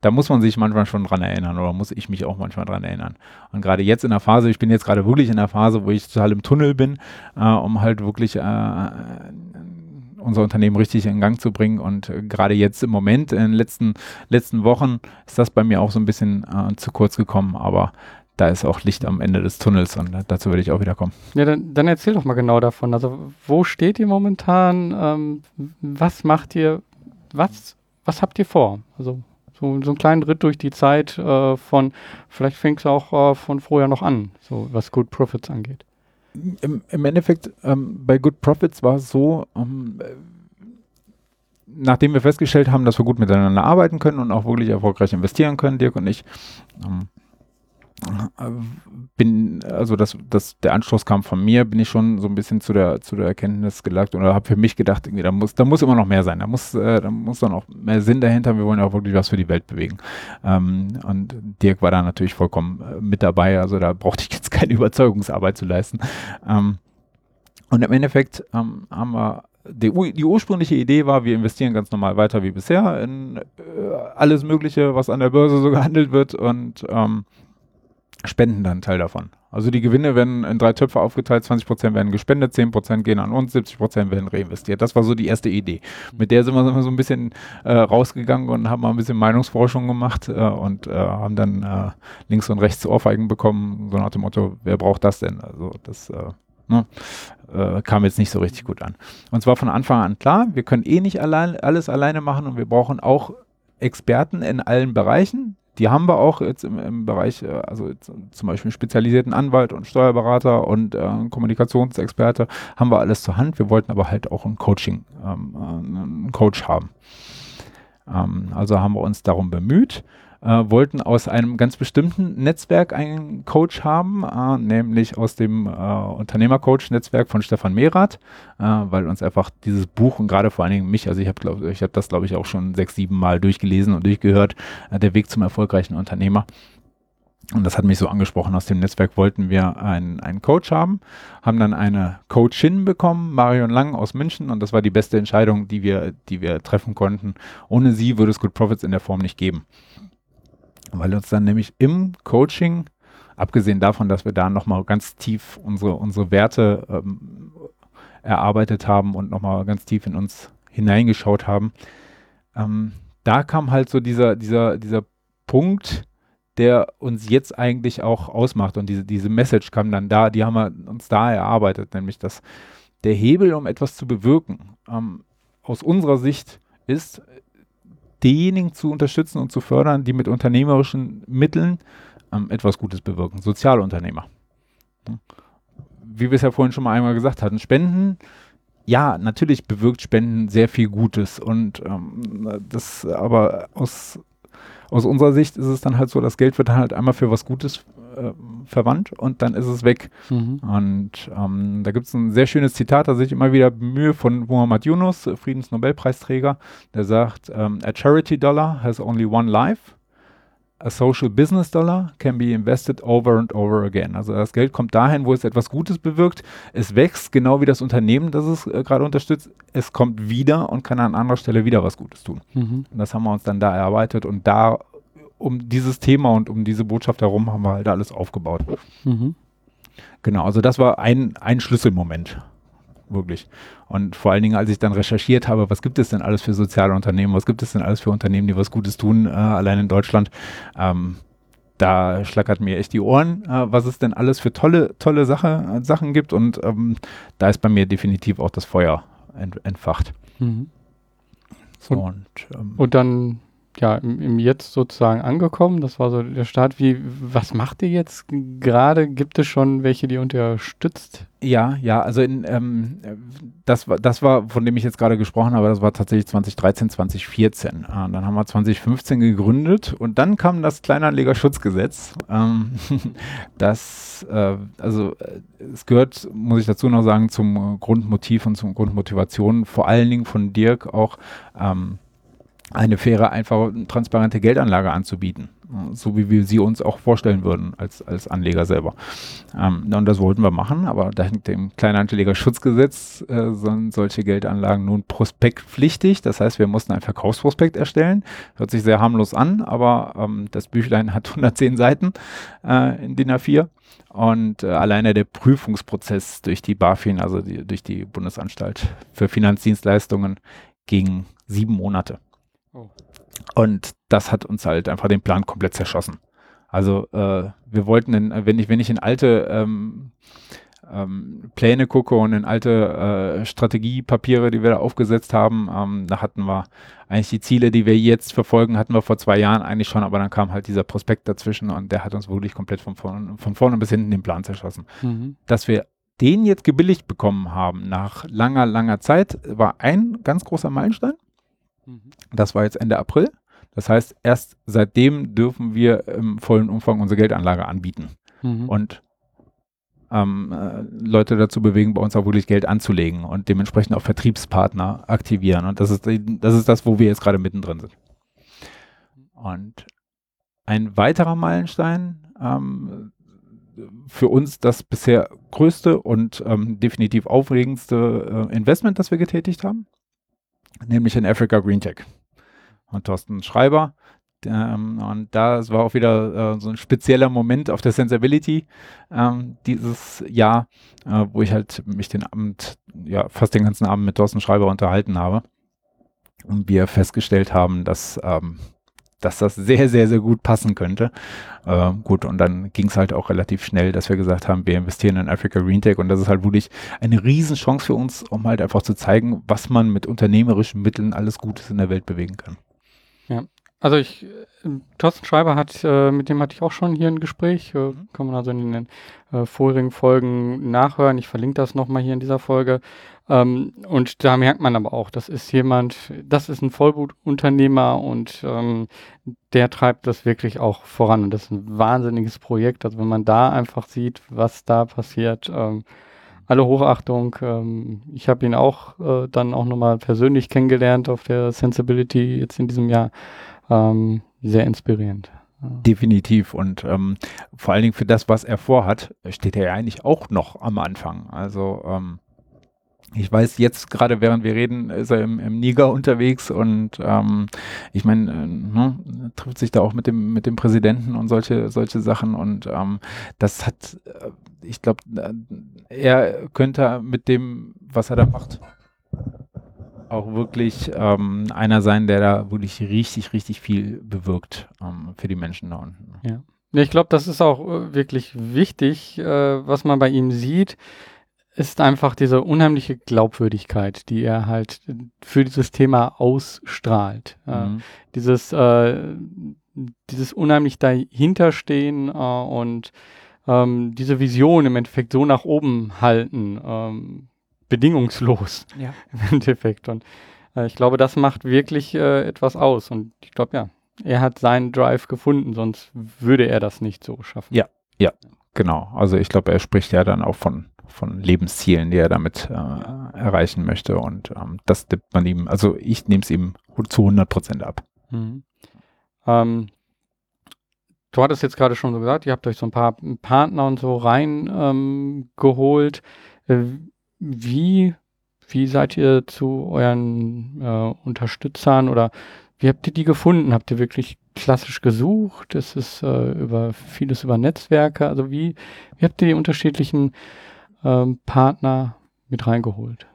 da muss man sich manchmal schon dran erinnern oder muss ich mich auch manchmal dran erinnern. Und gerade jetzt in der Phase, ich bin jetzt gerade wirklich in der Phase, wo ich total im Tunnel bin, äh, um halt wirklich unser Unternehmen richtig in Gang zu bringen. Und äh, gerade jetzt im Moment, in den letzten, letzten Wochen, ist das bei mir auch so ein bisschen äh, zu kurz gekommen. Aber da ist auch Licht am Ende des Tunnels und dazu werde ich auch wieder kommen. Ja, dann, dann erzähl doch mal genau davon. Also, wo steht ihr momentan? Ähm, was macht ihr? Was, was habt ihr vor? Also, so, so einen kleinen Ritt durch die Zeit äh, von, vielleicht fängt es auch äh, von vorher noch an, so was Good Profits angeht im, im Endeffekt ähm, bei Good Profits war es so, ähm, nachdem wir festgestellt haben, dass wir gut miteinander arbeiten können und auch wirklich erfolgreich investieren können, Dirk und ich, ähm, bin, also dass das, der Anstoß kam von mir, bin ich schon so ein bisschen zu der, zu der Erkenntnis gelangt oder habe für mich gedacht, irgendwie, da muss, da muss immer noch mehr sein, da muss, äh, da muss dann auch mehr Sinn dahinter, wir wollen ja auch wirklich was für die Welt bewegen. Ähm, und Dirk war da natürlich vollkommen äh, mit dabei, also da brauchte ich jetzt keine Überzeugungsarbeit zu leisten. Ähm, und im Endeffekt ähm, haben wir die, die, ursprüngliche Idee war, wir investieren ganz normal weiter wie bisher in äh, alles Mögliche, was an der Börse so gehandelt wird und ähm, spenden dann einen Teil davon. Also die Gewinne werden in drei Töpfe aufgeteilt, 20% werden gespendet, 10% gehen an uns, 70% werden reinvestiert. Das war so die erste Idee. Mit der sind wir so ein bisschen äh, rausgegangen und haben mal ein bisschen Meinungsforschung gemacht äh, und äh, haben dann äh, links und rechts Ohrfeigen bekommen, so nach dem Motto, wer braucht das denn? Also das äh, Ne, äh, kam jetzt nicht so richtig gut an. Und zwar von Anfang an klar, wir können eh nicht allein, alles alleine machen und wir brauchen auch Experten in allen Bereichen. Die haben wir auch jetzt im, im Bereich, äh, also zum Beispiel spezialisierten Anwalt und Steuerberater und äh, Kommunikationsexperte, haben wir alles zur Hand. Wir wollten aber halt auch ein Coaching, ähm, äh, einen Coach haben. Ähm, also haben wir uns darum bemüht äh, wollten aus einem ganz bestimmten Netzwerk einen Coach haben, äh, nämlich aus dem äh, Unternehmercoach-Netzwerk von Stefan Mehrath, äh, weil uns einfach dieses Buch und gerade vor allen Dingen mich, also ich habe hab das glaube ich auch schon sechs, sieben Mal durchgelesen und durchgehört, äh, der Weg zum erfolgreichen Unternehmer Und das hat mich so angesprochen. Aus dem Netzwerk wollten wir einen, einen Coach haben, haben dann eine Coachin bekommen, Marion Lang aus München. Und das war die beste Entscheidung, die wir, die wir treffen konnten. Ohne sie würde es Good Profits in der Form nicht geben. Weil uns dann nämlich im Coaching, abgesehen davon, dass wir da nochmal ganz tief unsere, unsere Werte ähm, erarbeitet haben und nochmal ganz tief in uns hineingeschaut haben, ähm, da kam halt so dieser, dieser, dieser Punkt, der uns jetzt eigentlich auch ausmacht. Und diese, diese Message kam dann da, die haben wir uns da erarbeitet, nämlich dass der Hebel, um etwas zu bewirken, ähm, aus unserer Sicht ist, diejenigen zu unterstützen und zu fördern, die mit unternehmerischen Mitteln ähm, etwas Gutes bewirken. Sozialunternehmer. Wie wir es ja vorhin schon mal einmal gesagt hatten, Spenden ja, natürlich bewirkt Spenden sehr viel Gutes und ähm, das aber aus aus unserer Sicht ist es dann halt so, das Geld wird dann halt einmal für was Gutes äh, verwandt und dann ist es weg. Mhm. Und ähm, da gibt es ein sehr schönes Zitat, das ich immer wieder bemühe von Muhammad Yunus, Friedensnobelpreisträger, der sagt, ähm, a charity dollar has only one life a social business dollar can be invested over and over again. Also das Geld kommt dahin, wo es etwas Gutes bewirkt. Es wächst, genau wie das Unternehmen, das es äh, gerade unterstützt. Es kommt wieder und kann an anderer Stelle wieder was Gutes tun. Mhm. Und das haben wir uns dann da erarbeitet und da um dieses Thema und um diese Botschaft herum haben wir halt alles aufgebaut. Mhm. Genau, also das war ein, ein Schlüsselmoment wirklich. Und vor allen Dingen, als ich dann recherchiert habe, was gibt es denn alles für soziale Unternehmen, was gibt es denn alles für Unternehmen, die was Gutes tun, äh, allein in Deutschland, ähm, da schlackert mir echt die Ohren, äh, was es denn alles für tolle, tolle Sache, äh, Sachen gibt. Und ähm, da ist bei mir definitiv auch das Feuer ent entfacht. Mhm. So, und, ähm, und dann ja, im, im, Jetzt sozusagen angekommen. Das war so der Start. Wie, was macht ihr jetzt gerade? Gibt es schon welche, die unterstützt? Ja, ja, also in, ähm, das, war, das war, von dem ich jetzt gerade gesprochen habe, das war tatsächlich 2013, 2014. Äh, dann haben wir 2015 gegründet und dann kam das Kleinanlegerschutzgesetz. Ähm, [LAUGHS] das, äh, also äh, es gehört, muss ich dazu noch sagen, zum Grundmotiv und zum Grundmotivation, vor allen Dingen von Dirk auch ähm, eine faire, einfache, transparente Geldanlage anzubieten. So wie wir sie uns auch vorstellen würden als, als Anleger selber. Ähm, und das wollten wir machen, aber dank dem Kleinanlegerschutzgesetz äh, sind solche Geldanlagen nun prospektpflichtig. Das heißt, wir mussten ein Verkaufsprospekt erstellen. Hört sich sehr harmlos an, aber ähm, das Büchlein hat [LAUGHS] 110 Seiten äh, in DIN A4. Und äh, alleine der Prüfungsprozess durch die BaFin, also die, durch die Bundesanstalt für Finanzdienstleistungen, ging sieben Monate. Oh. Und das hat uns halt einfach den Plan komplett zerschossen. Also äh, wir wollten, in, wenn ich wenn ich in alte ähm, ähm, Pläne gucke und in alte äh, Strategiepapiere, die wir da aufgesetzt haben, ähm, da hatten wir eigentlich die Ziele, die wir jetzt verfolgen, hatten wir vor zwei Jahren eigentlich schon, aber dann kam halt dieser Prospekt dazwischen und der hat uns wirklich komplett von vorne, von vorne bis hinten den Plan zerschossen. Mhm. Dass wir den jetzt gebilligt bekommen haben nach langer, langer Zeit, war ein ganz großer Meilenstein. Mhm. Das war jetzt Ende April. Das heißt, erst seitdem dürfen wir im vollen Umfang unsere Geldanlage anbieten mhm. und ähm, äh, Leute dazu bewegen, bei uns auch wirklich Geld anzulegen und dementsprechend auch Vertriebspartner aktivieren. Und das ist, das ist das, wo wir jetzt gerade mittendrin sind. Und ein weiterer Meilenstein ähm, für uns das bisher größte und ähm, definitiv aufregendste äh, Investment, das wir getätigt haben, nämlich in Africa Green Tech. Und Thorsten Schreiber, ähm, und da war auch wieder äh, so ein spezieller Moment auf der Sensibility ähm, dieses Jahr, äh, wo ich halt mich den Abend, ja, fast den ganzen Abend mit Thorsten Schreiber unterhalten habe. Und wir festgestellt haben, dass ähm, dass das sehr, sehr, sehr gut passen könnte. Äh, gut, und dann ging es halt auch relativ schnell, dass wir gesagt haben, wir investieren in Africa Green Tech und das ist halt wirklich eine Riesenchance für uns, um halt einfach zu zeigen, was man mit unternehmerischen Mitteln alles Gutes in der Welt bewegen kann. Ja, also ich, äh, Thorsten Schreiber hat, äh, mit dem hatte ich auch schon hier ein Gespräch, äh, mhm. kann man also in den äh, vorherigen Folgen nachhören. Ich verlinke das nochmal hier in dieser Folge. Ähm, und da merkt man aber auch, das ist jemand, das ist ein Vollblutunternehmer und ähm, der treibt das wirklich auch voran. Und das ist ein wahnsinniges Projekt. Also wenn man da einfach sieht, was da passiert, ähm, alle Hochachtung. Ähm, ich habe ihn auch äh, dann auch nochmal persönlich kennengelernt auf der Sensibility jetzt in diesem Jahr. Ähm, sehr inspirierend. Definitiv. Und ähm, vor allen Dingen für das, was er vorhat, steht er ja eigentlich auch noch am Anfang. Also ähm, ich weiß jetzt gerade, während wir reden, ist er im, im Niger unterwegs und ähm, ich meine, äh, ne, trifft sich da auch mit dem mit dem Präsidenten und solche solche Sachen und ähm, das hat, äh, ich glaube, äh, er könnte mit dem, was er da macht, auch wirklich ähm, einer sein, der da wirklich richtig, richtig viel bewirkt ähm, für die Menschen da unten. Ja. Ich glaube, das ist auch äh, wirklich wichtig, äh, was man bei ihm sieht, ist einfach diese unheimliche Glaubwürdigkeit, die er halt für dieses Thema ausstrahlt. Äh, mhm. Äh, dieses, äh, dieses unheimlich dahinterstehen äh, und ähm, diese Vision im Endeffekt so nach oben halten. Ähm, bedingungslos ja. [LAUGHS] im Endeffekt. Und äh, ich glaube, das macht wirklich äh, etwas aus. Und ich glaube, ja, er hat seinen Drive gefunden, sonst würde er das nicht so schaffen. Ja, ja, genau. Also ich glaube, er spricht ja dann auch von, von Lebenszielen, die er damit äh, erreichen möchte. Und ähm, das nimmt man ihm, also ich nehme es ihm zu 100 Prozent ab. Mhm. Ähm, du hattest jetzt gerade schon so gesagt, ihr habt euch so ein paar Partner und so reingeholt. Ähm, wie, wie seid ihr zu euren äh, Unterstützern oder wie habt ihr die gefunden? Habt ihr wirklich klassisch gesucht? Ist es äh, über vieles über Netzwerke? Also wie, wie habt ihr die unterschiedlichen ähm, Partner mit reingeholt?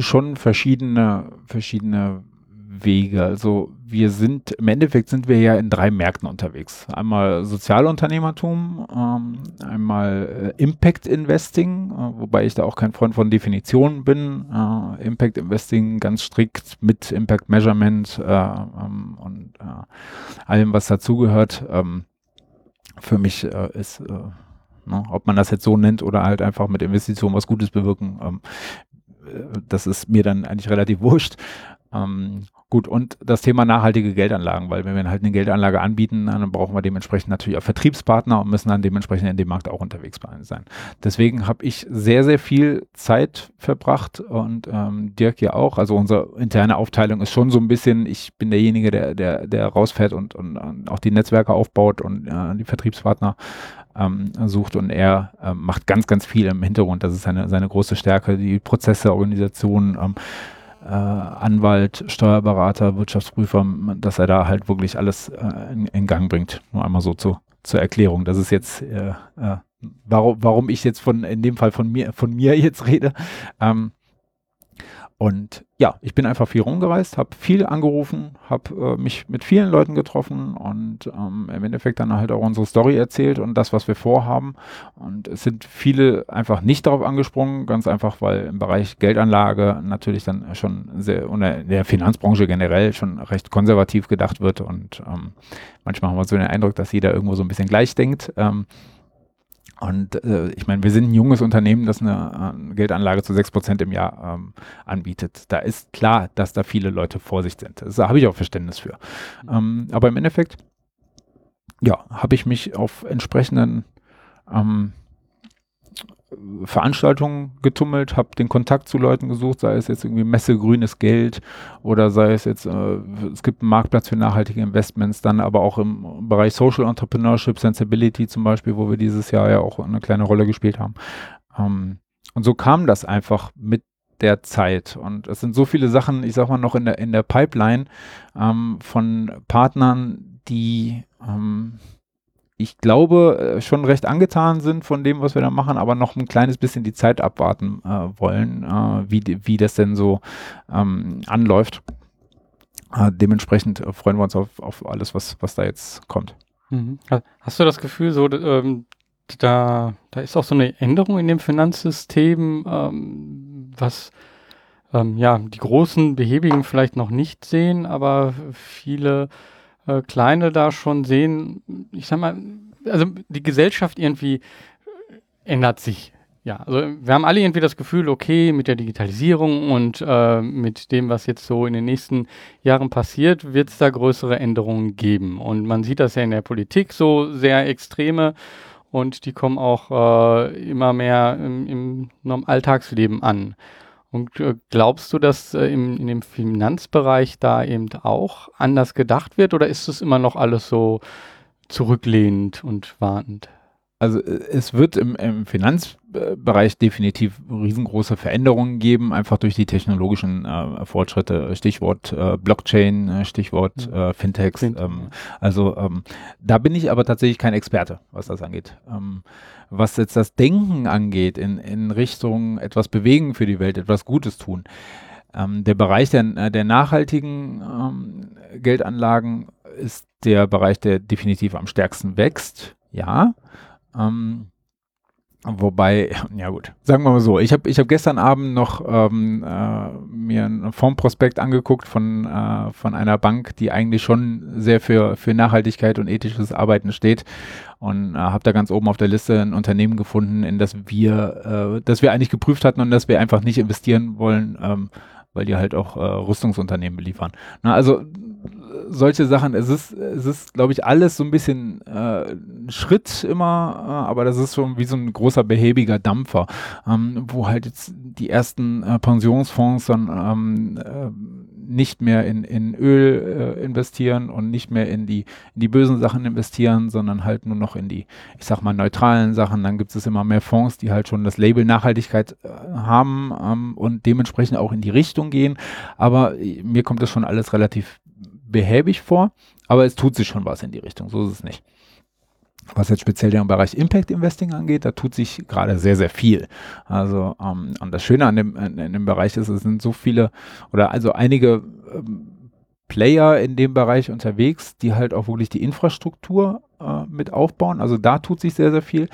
Schon verschiedene, verschiedene Wege. Also wir sind, im Endeffekt sind wir ja in drei Märkten unterwegs. Einmal Sozialunternehmertum, ähm, einmal äh, Impact Investing, äh, wobei ich da auch kein Freund von Definitionen bin. Äh, Impact Investing ganz strikt mit Impact Measurement äh, ähm, und äh, allem, was dazugehört. Ähm, für mich äh, ist Ne, ob man das jetzt so nennt oder halt einfach mit Investitionen was Gutes bewirken, ähm, das ist mir dann eigentlich relativ [LAUGHS] wurscht. Ähm, Gut, und das Thema nachhaltige Geldanlagen, weil wenn wir halt eine Geldanlage anbieten, dann brauchen wir dementsprechend natürlich auch Vertriebspartner und müssen dann dementsprechend in dem Markt auch unterwegs sein. Deswegen habe ich sehr, sehr viel Zeit verbracht und ähm, Dirk ja auch. Also unsere interne Aufteilung ist schon so ein bisschen, ich bin derjenige, der, der, der rausfährt und, und, und auch die Netzwerke aufbaut und äh, die Vertriebspartner ähm, sucht und er ähm, macht ganz, ganz viel im Hintergrund. Das ist seine, seine große Stärke, die Prozesse, Organisation, ähm, äh, Anwalt, Steuerberater, Wirtschaftsprüfer, dass er da halt wirklich alles äh, in, in, Gang bringt. Nur einmal so zu, zur Erklärung. Das ist jetzt, äh, äh, warum, warum ich jetzt von, in dem Fall von mir, von mir jetzt rede. Ähm, und ja, ich bin einfach viel rumgereist, habe viel angerufen, habe äh, mich mit vielen Leuten getroffen und ähm, im Endeffekt dann halt auch unsere Story erzählt und das, was wir vorhaben. Und es sind viele einfach nicht darauf angesprungen, ganz einfach, weil im Bereich Geldanlage natürlich dann schon sehr, und in der Finanzbranche generell schon recht konservativ gedacht wird und ähm, manchmal haben wir so den Eindruck, dass jeder irgendwo so ein bisschen gleich denkt. Ähm, und äh, ich meine, wir sind ein junges Unternehmen, das eine, eine Geldanlage zu 6% im Jahr ähm, anbietet. Da ist klar, dass da viele Leute Vorsicht sind. Da habe ich auch Verständnis für. Ähm, aber im Endeffekt, ja, habe ich mich auf entsprechenden ähm, Veranstaltungen getummelt, habe den Kontakt zu Leuten gesucht, sei es jetzt irgendwie Messe grünes Geld oder sei es jetzt, äh, es gibt einen Marktplatz für nachhaltige Investments, dann aber auch im Bereich Social Entrepreneurship, Sensibility zum Beispiel, wo wir dieses Jahr ja auch eine kleine Rolle gespielt haben. Ähm, und so kam das einfach mit der Zeit. Und es sind so viele Sachen, ich sag mal, noch in der, in der Pipeline ähm, von Partnern, die ähm, ich glaube, äh, schon recht angetan sind von dem, was wir da machen, aber noch ein kleines bisschen die Zeit abwarten äh, wollen, äh, wie, wie das denn so ähm, anläuft. Äh, dementsprechend äh, freuen wir uns auf, auf alles, was, was da jetzt kommt. Mhm. Hast du das Gefühl, so ähm, da, da ist auch so eine Änderung in dem Finanzsystem, ähm, was ähm, ja die großen Behäbigen vielleicht noch nicht sehen, aber viele äh, Kleine da schon sehen, ich sag mal, also die Gesellschaft irgendwie ändert sich. Ja, also wir haben alle irgendwie das Gefühl, okay, mit der Digitalisierung und äh, mit dem, was jetzt so in den nächsten Jahren passiert, wird es da größere Änderungen geben. Und man sieht das ja in der Politik so sehr extreme und die kommen auch äh, immer mehr im, im Alltagsleben an. Und äh, glaubst du, dass äh, im, in dem Finanzbereich da eben auch anders gedacht wird oder ist es immer noch alles so zurücklehnend und wartend? Also äh, es wird im, im, Finanzbereich definitiv riesengroße Veränderungen geben, einfach durch die technologischen äh, Fortschritte, Stichwort äh, Blockchain, äh, Stichwort mhm. äh, Fintechs. Ähm, also ähm, da bin ich aber tatsächlich kein Experte, was das angeht. Ähm, was jetzt das Denken angeht, in, in Richtung etwas bewegen für die Welt, etwas Gutes tun. Ähm, der Bereich der, äh, der nachhaltigen ähm, Geldanlagen ist der Bereich, der definitiv am stärksten wächst. Ja, ähm, wobei, ja gut, sagen wir mal so, ich habe ich hab gestern Abend noch ähm, äh, mir einen Fondsprospekt angeguckt von, äh, von einer Bank, die eigentlich schon sehr für, für Nachhaltigkeit und ethisches Arbeiten steht und äh, habe da ganz oben auf der Liste ein Unternehmen gefunden, in das wir, äh, das wir eigentlich geprüft hatten und das wir einfach nicht investieren wollen, ähm, weil die halt auch äh, Rüstungsunternehmen beliefern. Na, also solche Sachen, es ist, es ist, glaube ich, alles so ein bisschen äh, ein Schritt immer, äh, aber das ist schon wie so ein großer behäbiger Dampfer, ähm, wo halt jetzt die ersten äh, Pensionsfonds dann ähm, äh, nicht mehr in, in Öl äh, investieren und nicht mehr in die, in die bösen Sachen investieren, sondern halt nur noch in die, ich sag mal, neutralen Sachen. Dann gibt es immer mehr Fonds, die halt schon das Label Nachhaltigkeit äh, haben ähm, und dementsprechend auch in die Richtung gehen. Aber mir kommt das schon alles relativ behäbig vor, aber es tut sich schon was in die Richtung, so ist es nicht. Was jetzt speziell den Bereich Impact Investing angeht, da tut sich gerade sehr, sehr viel. Also, ähm, und das Schöne an dem, an, dem Bereich ist, es sind so viele oder also einige ähm, Player in dem Bereich unterwegs, die halt auch wirklich die Infrastruktur äh, mit aufbauen. Also da tut sich sehr, sehr viel.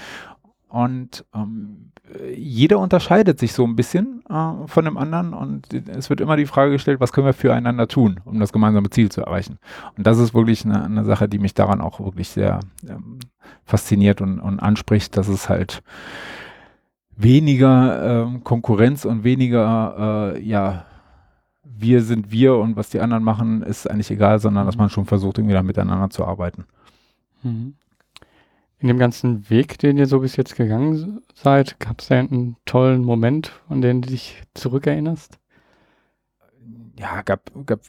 Und ähm, jeder unterscheidet sich so ein bisschen äh, von dem anderen und es wird immer die Frage gestellt, was können wir füreinander tun, um das gemeinsame Ziel zu erreichen. Und das ist wirklich eine, eine Sache, die mich daran auch wirklich sehr ähm, fasziniert und, und, anspricht, dass es halt weniger ähm, Konkurrenz und weniger, äh, ja, wir sind wir und was die anderen machen, ist eigentlich egal, sondern dass man schon versucht, irgendwie da miteinander zu arbeiten. Mhm in dem ganzen Weg, den ihr so bis jetzt gegangen seid, gab es da einen tollen Moment, an den du dich zurückerinnerst? Ja, gab, gab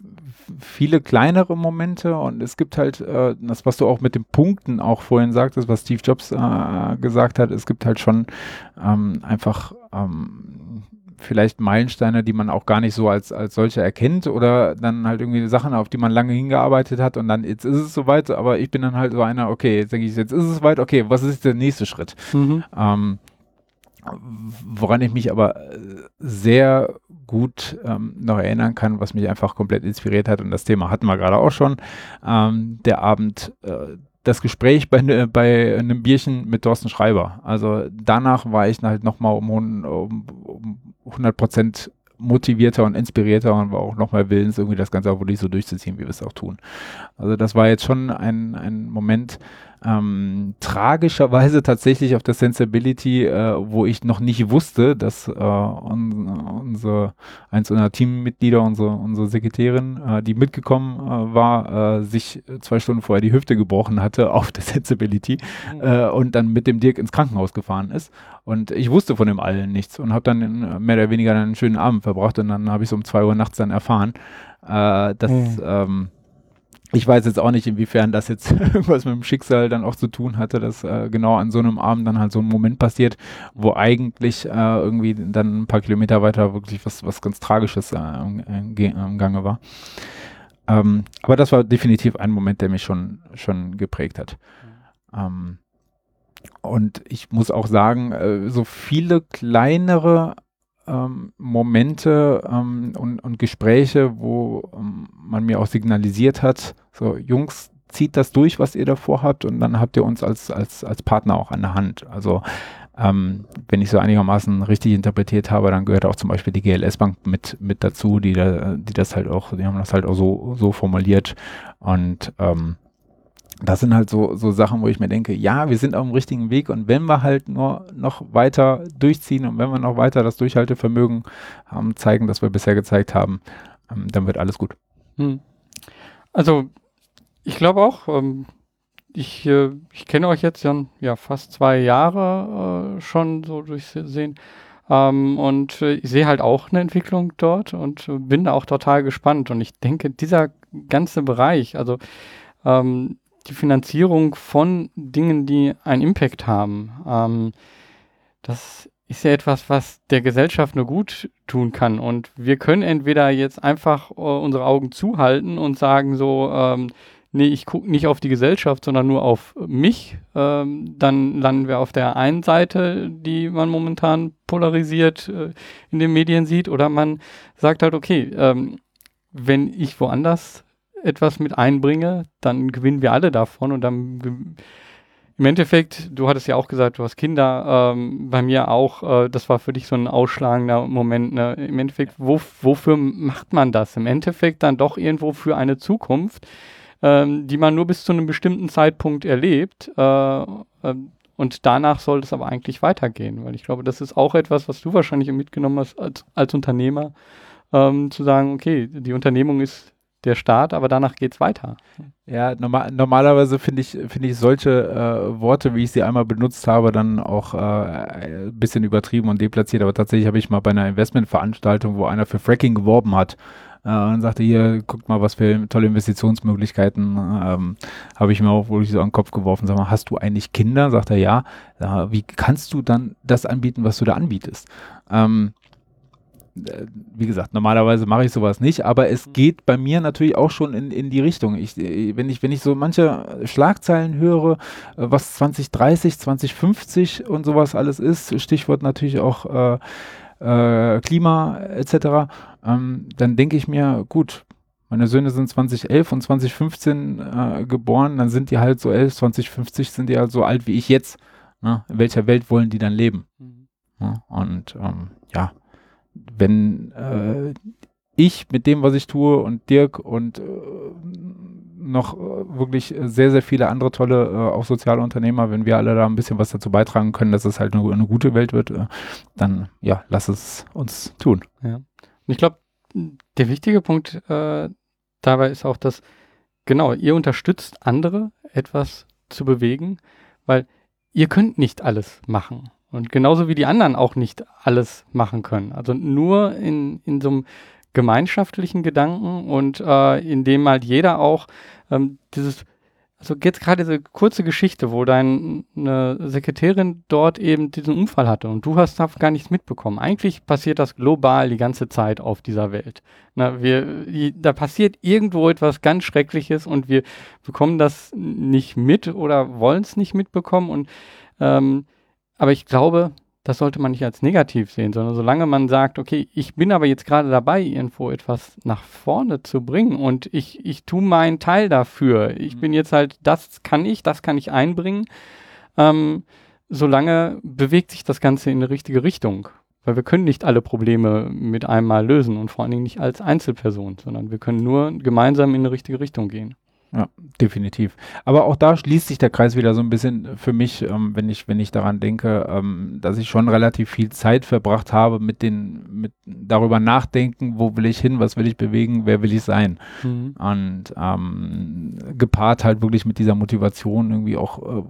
viele kleinere Momente und es gibt halt äh, das, was du auch mit den Punkten auch vorhin sagtest, was Steve Jobs äh, gesagt hat, es gibt halt schon ähm, einfach ähm, vielleicht Meilensteine, die man auch gar nicht so als, als solche erkennt oder dann halt irgendwie Sachen, auf die man lange hingearbeitet hat und dann jetzt ist es soweit, aber ich bin dann halt so einer, okay, jetzt denke ich, jetzt ist es weit, okay, was ist der nächste Schritt? Mhm. Ähm, woran ich mich aber sehr gut ähm, noch erinnern kann, was mich einfach komplett inspiriert hat und das Thema hatten wir gerade auch schon, ähm, der Abend äh, das Gespräch bei, ne, bei einem Bierchen mit Thorsten Schreiber. Also danach war ich halt nochmal um, um, um 100 Prozent motivierter und inspirierter und war auch nochmal willens, irgendwie das Ganze auch wirklich so durchzuziehen, wie wir es auch tun. Also das war jetzt schon ein, ein Moment, ähm, tragischerweise tatsächlich auf der Sensibility, äh, wo ich noch nicht wusste, dass äh, un, unser, eins unserer Teammitglieder, unsere, unsere Sekretärin, äh, die mitgekommen äh, war, äh, sich zwei Stunden vorher die Hüfte gebrochen hatte auf der Sensibility mhm. Äh, und dann mit dem Dirk ins Krankenhaus gefahren ist. Und ich wusste von dem allen nichts und habe dann mehr oder weniger einen schönen Abend verbracht und dann habe ich so um zwei Uhr nachts dann erfahren, dass mhm. ähm, ich weiß jetzt auch nicht, inwiefern das jetzt [LAUGHS] irgendwas mit dem Schicksal dann auch zu tun hatte, dass äh, genau an so einem Abend dann halt so ein Moment passiert, wo eigentlich äh, irgendwie dann ein paar Kilometer weiter wirklich was, was ganz Tragisches äh, im, Gange war. Ähm, aber das war definitiv ein Moment, der mich schon, schon geprägt hat. Ähm, und ich muss auch sagen, äh, so viele kleinere ähm, Momente ähm, und, und, Gespräche, wo ähm, man mir auch signalisiert hat, so Jungs, zieht das durch, was ihr davor habt und dann habt ihr uns als, als, als Partner auch an der Hand. Also ähm, wenn ich so einigermaßen richtig interpretiert habe, dann gehört auch zum Beispiel die GLS Bank mit, mit dazu, die, da, die das halt auch, die haben das halt auch so, so formuliert und ähm, das sind halt so, so Sachen, wo ich mir denke, ja, wir sind auf dem richtigen Weg und wenn wir halt nur noch weiter durchziehen und wenn wir noch weiter das Durchhaltevermögen haben, zeigen, das wir bisher gezeigt haben, ähm, dann wird alles gut. Hm. Also, ich glaube auch, ähm, ich, äh, ich kenne euch jetzt ja, ja fast zwei Jahre äh, schon so durchsehen. Ähm, und äh, ich sehe halt auch eine Entwicklung dort und bin auch total gespannt. Und ich denke, dieser ganze Bereich, also ähm, die Finanzierung von Dingen, die einen Impact haben. Ähm, das ist ja etwas, was der Gesellschaft nur gut tun kann. Und wir können entweder jetzt einfach äh, unsere Augen zuhalten und sagen so, ähm, nee, ich gucke nicht auf die Gesellschaft, sondern nur auf mich. Ähm, dann landen wir auf der einen Seite, die man momentan polarisiert äh, in den Medien sieht. Oder man sagt halt, okay, ähm, wenn ich woanders etwas mit einbringe, dann gewinnen wir alle davon und dann im Endeffekt, du hattest ja auch gesagt, du hast Kinder, ähm, bei mir auch, äh, das war für dich so ein ausschlagender Moment. Ne? Im Endeffekt, wo, wofür macht man das? Im Endeffekt dann doch irgendwo für eine Zukunft, ähm, die man nur bis zu einem bestimmten Zeitpunkt erlebt. Äh, äh, und danach soll es aber eigentlich weitergehen, weil ich glaube, das ist auch etwas, was du wahrscheinlich mitgenommen hast als, als Unternehmer, ähm, zu sagen, okay, die Unternehmung ist der Start, aber danach geht es weiter. Ja, normal, normalerweise finde ich, finde ich solche äh, Worte, wie ich sie einmal benutzt habe, dann auch äh, ein bisschen übertrieben und deplatziert. Aber tatsächlich habe ich mal bei einer Investmentveranstaltung, wo einer für Fracking geworben hat, und sagte, hier, guckt mal, was für tolle Investitionsmöglichkeiten, ähm, habe ich mir auch wirklich so an den Kopf geworfen. Sag mal, hast du eigentlich Kinder? Sagt er, ja. wie kannst du dann das anbieten, was du da anbietest? Ähm, äh, wie gesagt, normalerweise mache ich sowas nicht, aber es mhm. geht bei mir natürlich auch schon in, in die Richtung. Ich, äh, wenn, ich, wenn ich so manche Schlagzeilen höre, äh, was 2030, 2050 und sowas alles ist, Stichwort natürlich auch äh, äh, Klima etc., ähm, dann denke ich mir, gut, meine Söhne sind 2011 und 2015 äh, geboren, dann sind die halt so 11, 2050 sind die halt so alt wie ich jetzt. Ne? In welcher Welt wollen die dann leben? Mhm. Ja, und ähm, ja, wenn äh, ich mit dem, was ich tue und Dirk und äh, noch äh, wirklich sehr, sehr viele andere tolle, äh, auch soziale Unternehmer, wenn wir alle da ein bisschen was dazu beitragen können, dass es halt eine, eine gute Welt wird, äh, dann ja, lass es uns tun. Ja. Und ich glaube, der wichtige Punkt äh, dabei ist auch, dass genau, ihr unterstützt andere, etwas zu bewegen, weil ihr könnt nicht alles machen. Und genauso wie die anderen auch nicht alles machen können. Also nur in, in so einem gemeinschaftlichen Gedanken und äh, in dem halt jeder auch ähm, dieses, also jetzt gerade diese kurze Geschichte, wo deine Sekretärin dort eben diesen Unfall hatte und du hast da gar nichts mitbekommen. Eigentlich passiert das global die ganze Zeit auf dieser Welt. Na, wir, die, da passiert irgendwo etwas ganz Schreckliches und wir bekommen das nicht mit oder wollen es nicht mitbekommen und ähm, aber ich glaube, das sollte man nicht als negativ sehen, sondern solange man sagt, okay, ich bin aber jetzt gerade dabei, irgendwo etwas nach vorne zu bringen und ich, ich tue meinen Teil dafür. Ich mhm. bin jetzt halt, das kann ich, das kann ich einbringen. Ähm, solange bewegt sich das Ganze in eine richtige Richtung. Weil wir können nicht alle Probleme mit einmal lösen und vor allen Dingen nicht als Einzelperson, sondern wir können nur gemeinsam in eine richtige Richtung gehen. Ja, definitiv. Aber auch da schließt sich der Kreis wieder so ein bisschen für mich, ähm, wenn ich, wenn ich daran denke, ähm, dass ich schon relativ viel Zeit verbracht habe mit den, mit darüber nachdenken, wo will ich hin, was will ich bewegen, wer will ich sein. Mhm. Und ähm, gepaart halt wirklich mit dieser Motivation irgendwie auch, äh,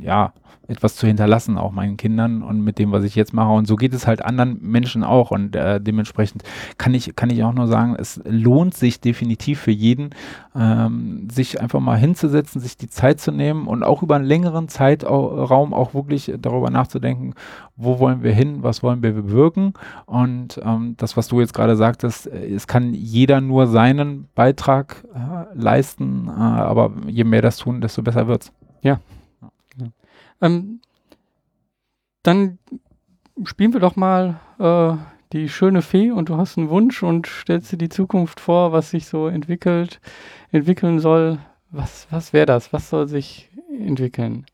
ja, etwas zu hinterlassen, auch meinen Kindern und mit dem, was ich jetzt mache. Und so geht es halt anderen Menschen auch. Und äh, dementsprechend kann ich, kann ich auch nur sagen, es lohnt sich definitiv für jeden, ähm, sich einfach mal hinzusetzen, sich die Zeit zu nehmen und auch über einen längeren Zeitraum auch wirklich darüber nachzudenken, wo wollen wir hin, was wollen wir bewirken. Und ähm, das, was du jetzt gerade sagtest, äh, es kann jeder nur seinen Beitrag äh, leisten, äh, aber je mehr das tun, desto besser wird's. Ja, ähm, dann spielen wir doch mal äh, die schöne Fee und du hast einen Wunsch und stellst dir die Zukunft vor, was sich so entwickelt, entwickeln soll. Was, was wäre das? Was soll sich entwickeln?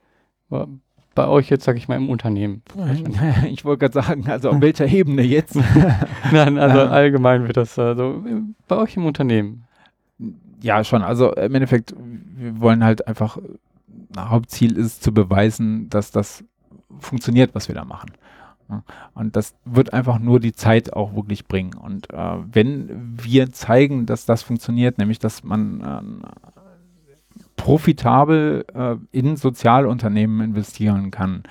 Bei euch jetzt, sage ich mal, im Unternehmen. [LAUGHS] Ich wollte gerade sagen, also auf welcher [LAUGHS] Ebene jetzt? [LAUGHS] Nein, also ähm. allgemein wird das also bei euch im Unternehmen. Ja, schon. Also im Endeffekt, wir wollen halt einfach Hauptziel ist zu beweisen, dass das funktioniert, was wir da machen. Und das wird einfach nur die Zeit auch wirklich bringen. Und äh, wenn wir zeigen, dass das funktioniert, nämlich dass man äh, profitabel äh, in Sozialunternehmen investieren kann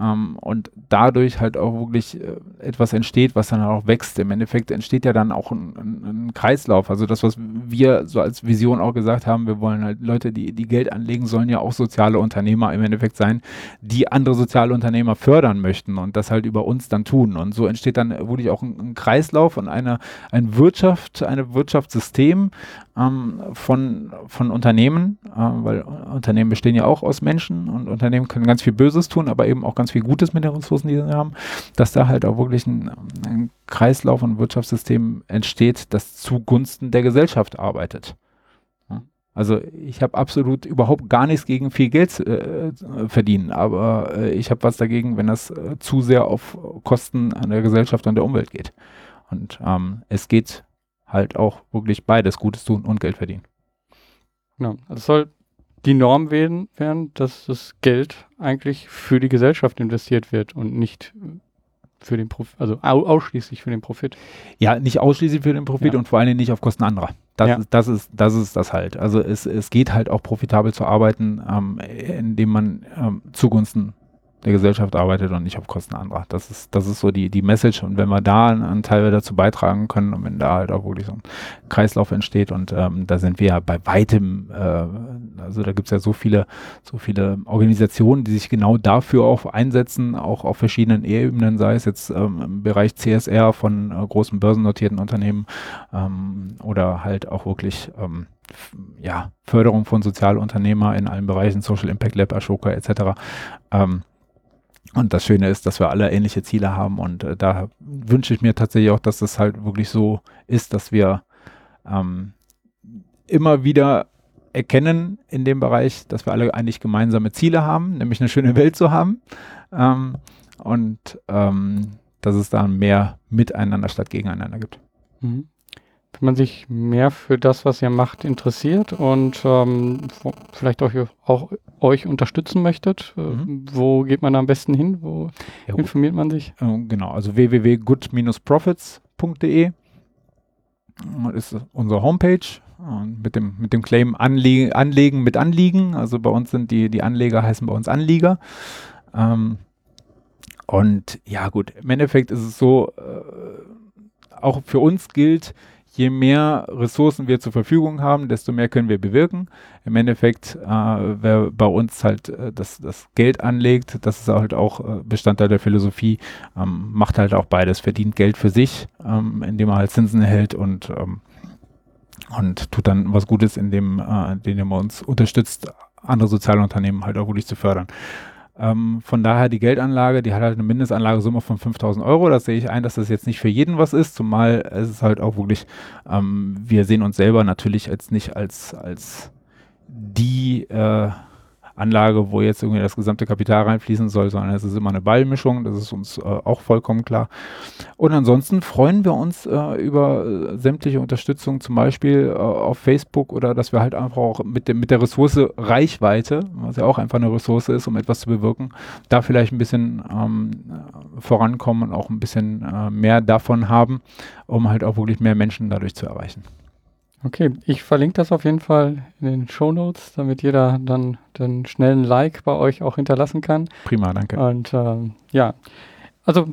ähm, und dadurch halt auch wirklich äh, etwas entsteht, was dann auch wächst. Im Endeffekt entsteht ja dann auch ein, ein, ein, Kreislauf. Also das, was wir so als Vision auch gesagt haben, wir wollen halt Leute, die, die Geld anlegen, sollen ja auch soziale Unternehmer im Endeffekt sein, die andere soziale Unternehmer fördern möchten und das halt über uns dann tun. Und so entsteht dann wirklich auch ein, ein Kreislauf und eine, ein Wirtschaft, ein Wirtschaftssystem ähm, von, von Unternehmen, äh, weil Unternehmen bestehen ja auch aus Menschen und Unternehmen können ganz viel Böses tun, aber eben auch ganz viel Gutes mit den Ressourcen, die sie haben, dass da halt auch wirklich ein, ein Kreislauf und Wirtschaftssystem entsteht, das zugunsten der Gesellschaft arbeitet. Also ich habe absolut überhaupt gar nichts gegen viel Geld äh, verdienen, aber äh, ich habe was dagegen, wenn das äh, zu sehr auf Kosten an der Gesellschaft und der Umwelt geht. Und ähm, es geht halt auch wirklich beides, Gutes tun und Geld verdienen. Genau. Also es soll die Norm werden, werden, dass das Geld eigentlich für die Gesellschaft investiert wird und nicht für den Profit, also au ausschließlich für den Profit. Ja, nicht ausschließlich für den Profit ja. und vor allem nicht auf Kosten anderer. Das, ja. ist, das, ist, das ist das halt. Also es, es geht halt auch profitabel zu arbeiten, ähm, indem man ähm, zugunsten der Gesellschaft arbeitet und nicht auf Kosten anderer. Das ist, das ist so die, die Message. Und wenn wir da einen Teil dazu beitragen können und wenn da halt auch wirklich so ein Kreislauf entsteht und ähm, da sind wir ja bei weitem, äh, also da gibt es ja so viele, so viele Organisationen, die sich genau dafür auch einsetzen, auch auf verschiedenen Ebenen, sei es jetzt ähm, im Bereich CSR von äh, großen börsennotierten Unternehmen ähm, oder halt auch wirklich ähm, ja, Förderung von Sozialunternehmer in allen Bereichen, Social Impact Lab, Ashoka etc. Ähm, und das Schöne ist, dass wir alle ähnliche Ziele haben und äh, da wünsche ich mir tatsächlich auch, dass das halt wirklich so ist, dass wir ähm, immer wieder erkennen in dem Bereich, dass wir alle eigentlich gemeinsame Ziele haben, nämlich eine schöne Welt zu haben ähm, und ähm, dass es da mehr Miteinander statt Gegeneinander gibt. Mhm wenn man sich mehr für das, was ihr macht, interessiert und ähm, vielleicht auch, auch euch unterstützen möchtet, äh, mhm. wo geht man da am besten hin? Wo ja, informiert man sich? Äh, genau, also www.good-profits.de ist unsere Homepage mit dem, mit dem Claim Anle Anlegen mit Anliegen. Also bei uns sind die, die Anleger heißen bei uns Anlieger. Ähm, und ja gut, im Endeffekt ist es so, äh, auch für uns gilt, je mehr Ressourcen wir zur Verfügung haben, desto mehr können wir bewirken. Im Endeffekt, äh, wer bei uns halt äh, das, das Geld anlegt, das ist halt auch äh, Bestandteil der Philosophie, ähm, macht halt auch beides, verdient Geld für sich, ähm, indem er halt Zinsen erhält und, ähm, und tut dann was Gutes, indem, äh, indem er uns unterstützt, andere Sozialunternehmen halt auch wirklich zu fördern. Ähm, von daher die Geldanlage, die hat halt eine Mindestanlagesumme von 5000 Euro. Das sehe ich ein, dass das jetzt nicht für jeden was ist, zumal es ist halt auch wirklich, ähm, wir sehen uns selber natürlich als nicht als, als die äh, Anlage, wo jetzt irgendwie das gesamte Kapital reinfließen soll, sondern es ist immer eine Ballmischung, das ist uns äh, auch vollkommen klar. Und ansonsten freuen wir uns äh, über äh, sämtliche Unterstützung, zum Beispiel äh, auf Facebook oder dass wir halt einfach auch mit, dem, mit der Ressource Reichweite, was ja auch einfach eine Ressource ist, um etwas zu bewirken, da vielleicht ein bisschen ähm, vorankommen und auch ein bisschen äh, mehr davon haben, um halt auch wirklich mehr Menschen dadurch zu erreichen. Okay, ich verlinke das auf jeden Fall in den Show Notes, damit jeder dann den schnellen Like bei euch auch hinterlassen kann. Prima, danke. Und ähm, ja, also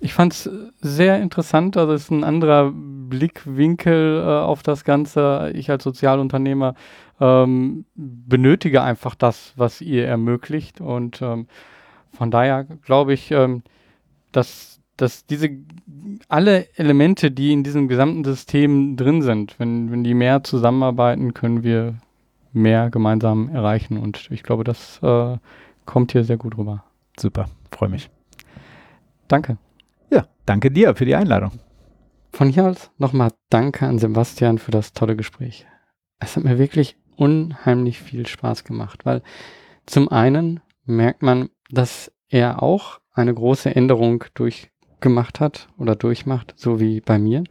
ich fand es sehr interessant. Also es ist ein anderer Blickwinkel äh, auf das Ganze. Ich als Sozialunternehmer ähm, benötige einfach das, was ihr ermöglicht. Und ähm, von daher glaube ich, ähm, dass dass diese alle Elemente, die in diesem gesamten System drin sind, wenn, wenn die mehr zusammenarbeiten, können wir mehr gemeinsam erreichen. Und ich glaube, das äh, kommt hier sehr gut rüber. Super, freue mich. Danke. Ja, danke dir für die Einladung. Von hier aus nochmal danke an Sebastian für das tolle Gespräch. Es hat mir wirklich unheimlich viel Spaß gemacht, weil zum einen merkt man, dass er auch eine große Änderung durch gemacht hat oder durchmacht, so wie bei mir.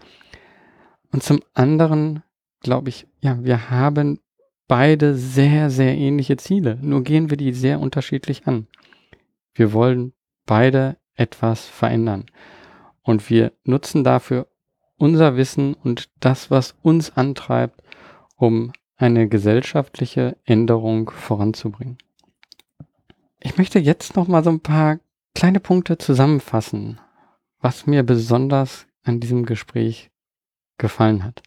Und zum anderen glaube ich, ja, wir haben beide sehr, sehr ähnliche Ziele. Nur gehen wir die sehr unterschiedlich an. Wir wollen beide etwas verändern. Und wir nutzen dafür unser Wissen und das, was uns antreibt, um eine gesellschaftliche Änderung voranzubringen. Ich möchte jetzt noch mal so ein paar kleine Punkte zusammenfassen, was mir besonders an diesem Gespräch gefallen hat.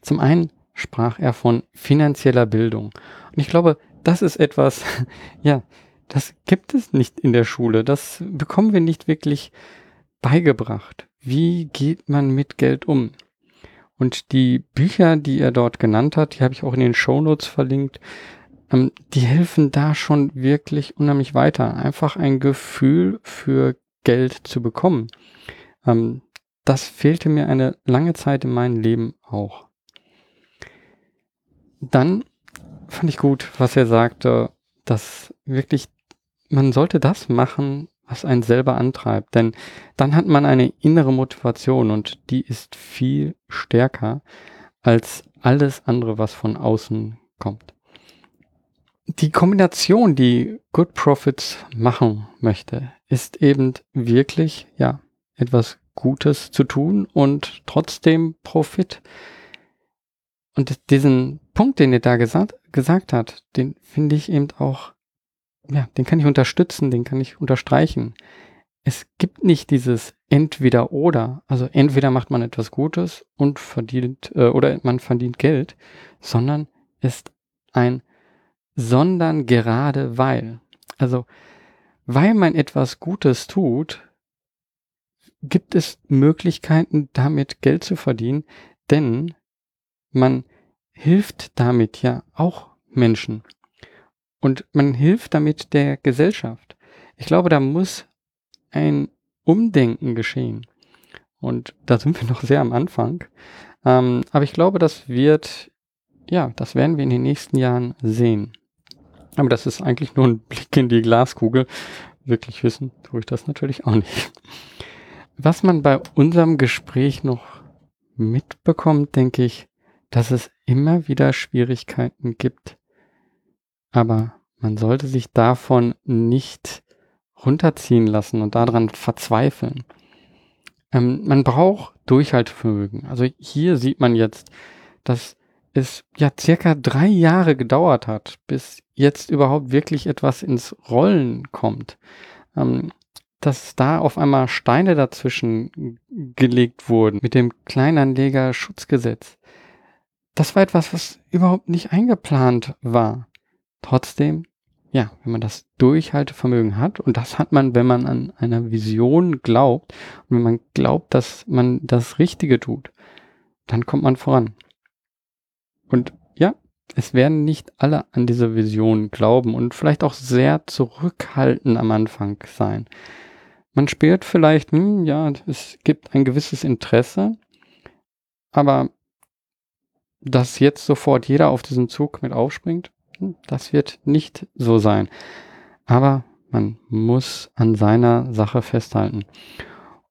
Zum einen sprach er von finanzieller Bildung. Und ich glaube, das ist etwas, [LAUGHS] ja, das gibt es nicht in der Schule. Das bekommen wir nicht wirklich beigebracht. Wie geht man mit Geld um? Und die Bücher, die er dort genannt hat, die habe ich auch in den Shownotes verlinkt, ähm, die helfen da schon wirklich unheimlich weiter. Einfach ein Gefühl für Geld zu bekommen. Ähm, das fehlte mir eine lange Zeit in meinem Leben auch. Dann fand ich gut, was er sagte, dass wirklich man sollte das machen, was einen selber antreibt, denn dann hat man eine innere Motivation und die ist viel stärker als alles andere, was von außen kommt. Die Kombination, die Good Profits machen möchte, ist eben wirklich, ja, etwas Gutes zu tun und trotzdem Profit. Und diesen Punkt, den er da gesagt, gesagt hat, den finde ich eben auch ja, den kann ich unterstützen, den kann ich unterstreichen. Es gibt nicht dieses entweder oder, also entweder macht man etwas Gutes und verdient äh, oder man verdient Geld, sondern ist ein sondern gerade weil. Also weil man etwas Gutes tut, gibt es Möglichkeiten, damit Geld zu verdienen, denn man hilft damit ja auch Menschen. Und man hilft damit der Gesellschaft. Ich glaube, da muss ein Umdenken geschehen. Und da sind wir noch sehr am Anfang. Ähm, aber ich glaube, das wird, ja, das werden wir in den nächsten Jahren sehen. Aber das ist eigentlich nur ein [LAUGHS] Blick in die Glaskugel. Wirklich wissen tue ich das natürlich auch nicht. Was man bei unserem Gespräch noch mitbekommt, denke ich, dass es immer wieder Schwierigkeiten gibt, aber man sollte sich davon nicht runterziehen lassen und daran verzweifeln. Ähm, man braucht Durchhaltevermögen. Also hier sieht man jetzt, dass es ja circa drei Jahre gedauert hat, bis jetzt überhaupt wirklich etwas ins Rollen kommt. Ähm, dass da auf einmal Steine dazwischen gelegt wurden mit dem Kleinanleger-Schutzgesetz. Das war etwas, was überhaupt nicht eingeplant war. Trotzdem, ja, wenn man das Durchhaltevermögen hat, und das hat man, wenn man an einer Vision glaubt, und wenn man glaubt, dass man das Richtige tut, dann kommt man voran. Und ja, es werden nicht alle an diese Vision glauben und vielleicht auch sehr zurückhaltend am Anfang sein. Man spürt vielleicht, hm, ja, es gibt ein gewisses Interesse, aber dass jetzt sofort jeder auf diesen Zug mit aufspringt, das wird nicht so sein. Aber man muss an seiner Sache festhalten.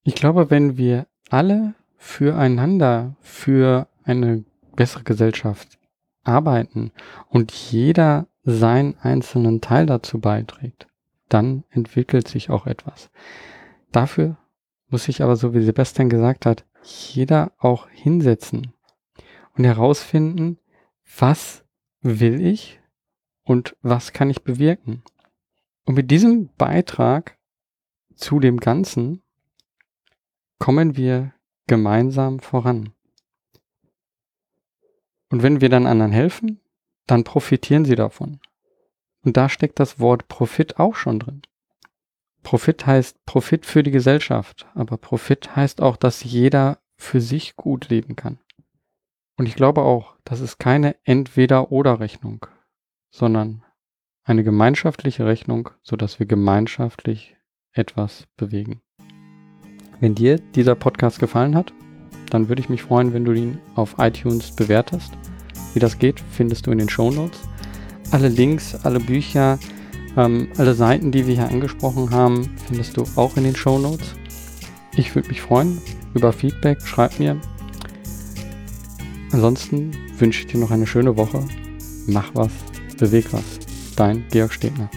Ich glaube, wenn wir alle füreinander, für eine bessere Gesellschaft arbeiten und jeder seinen einzelnen Teil dazu beiträgt, dann entwickelt sich auch etwas. Dafür muss sich aber, so wie Sebastian gesagt hat, jeder auch hinsetzen und herausfinden, was will ich und was kann ich bewirken. Und mit diesem Beitrag zu dem Ganzen kommen wir gemeinsam voran. Und wenn wir dann anderen helfen, dann profitieren sie davon. Und da steckt das Wort Profit auch schon drin. Profit heißt Profit für die Gesellschaft, aber Profit heißt auch, dass jeder für sich gut leben kann. Und ich glaube auch, das ist keine Entweder-oder-Rechnung, sondern eine gemeinschaftliche Rechnung, sodass wir gemeinschaftlich etwas bewegen. Wenn dir dieser Podcast gefallen hat, dann würde ich mich freuen, wenn du ihn auf iTunes bewertest. Wie das geht, findest du in den Show Notes. Alle Links, alle Bücher, ähm, alle Seiten, die wir hier angesprochen haben, findest du auch in den Show Notes. Ich würde mich freuen über Feedback, schreib mir. Ansonsten wünsche ich dir noch eine schöne Woche. Mach was beweg was. Dein Georg Stegner.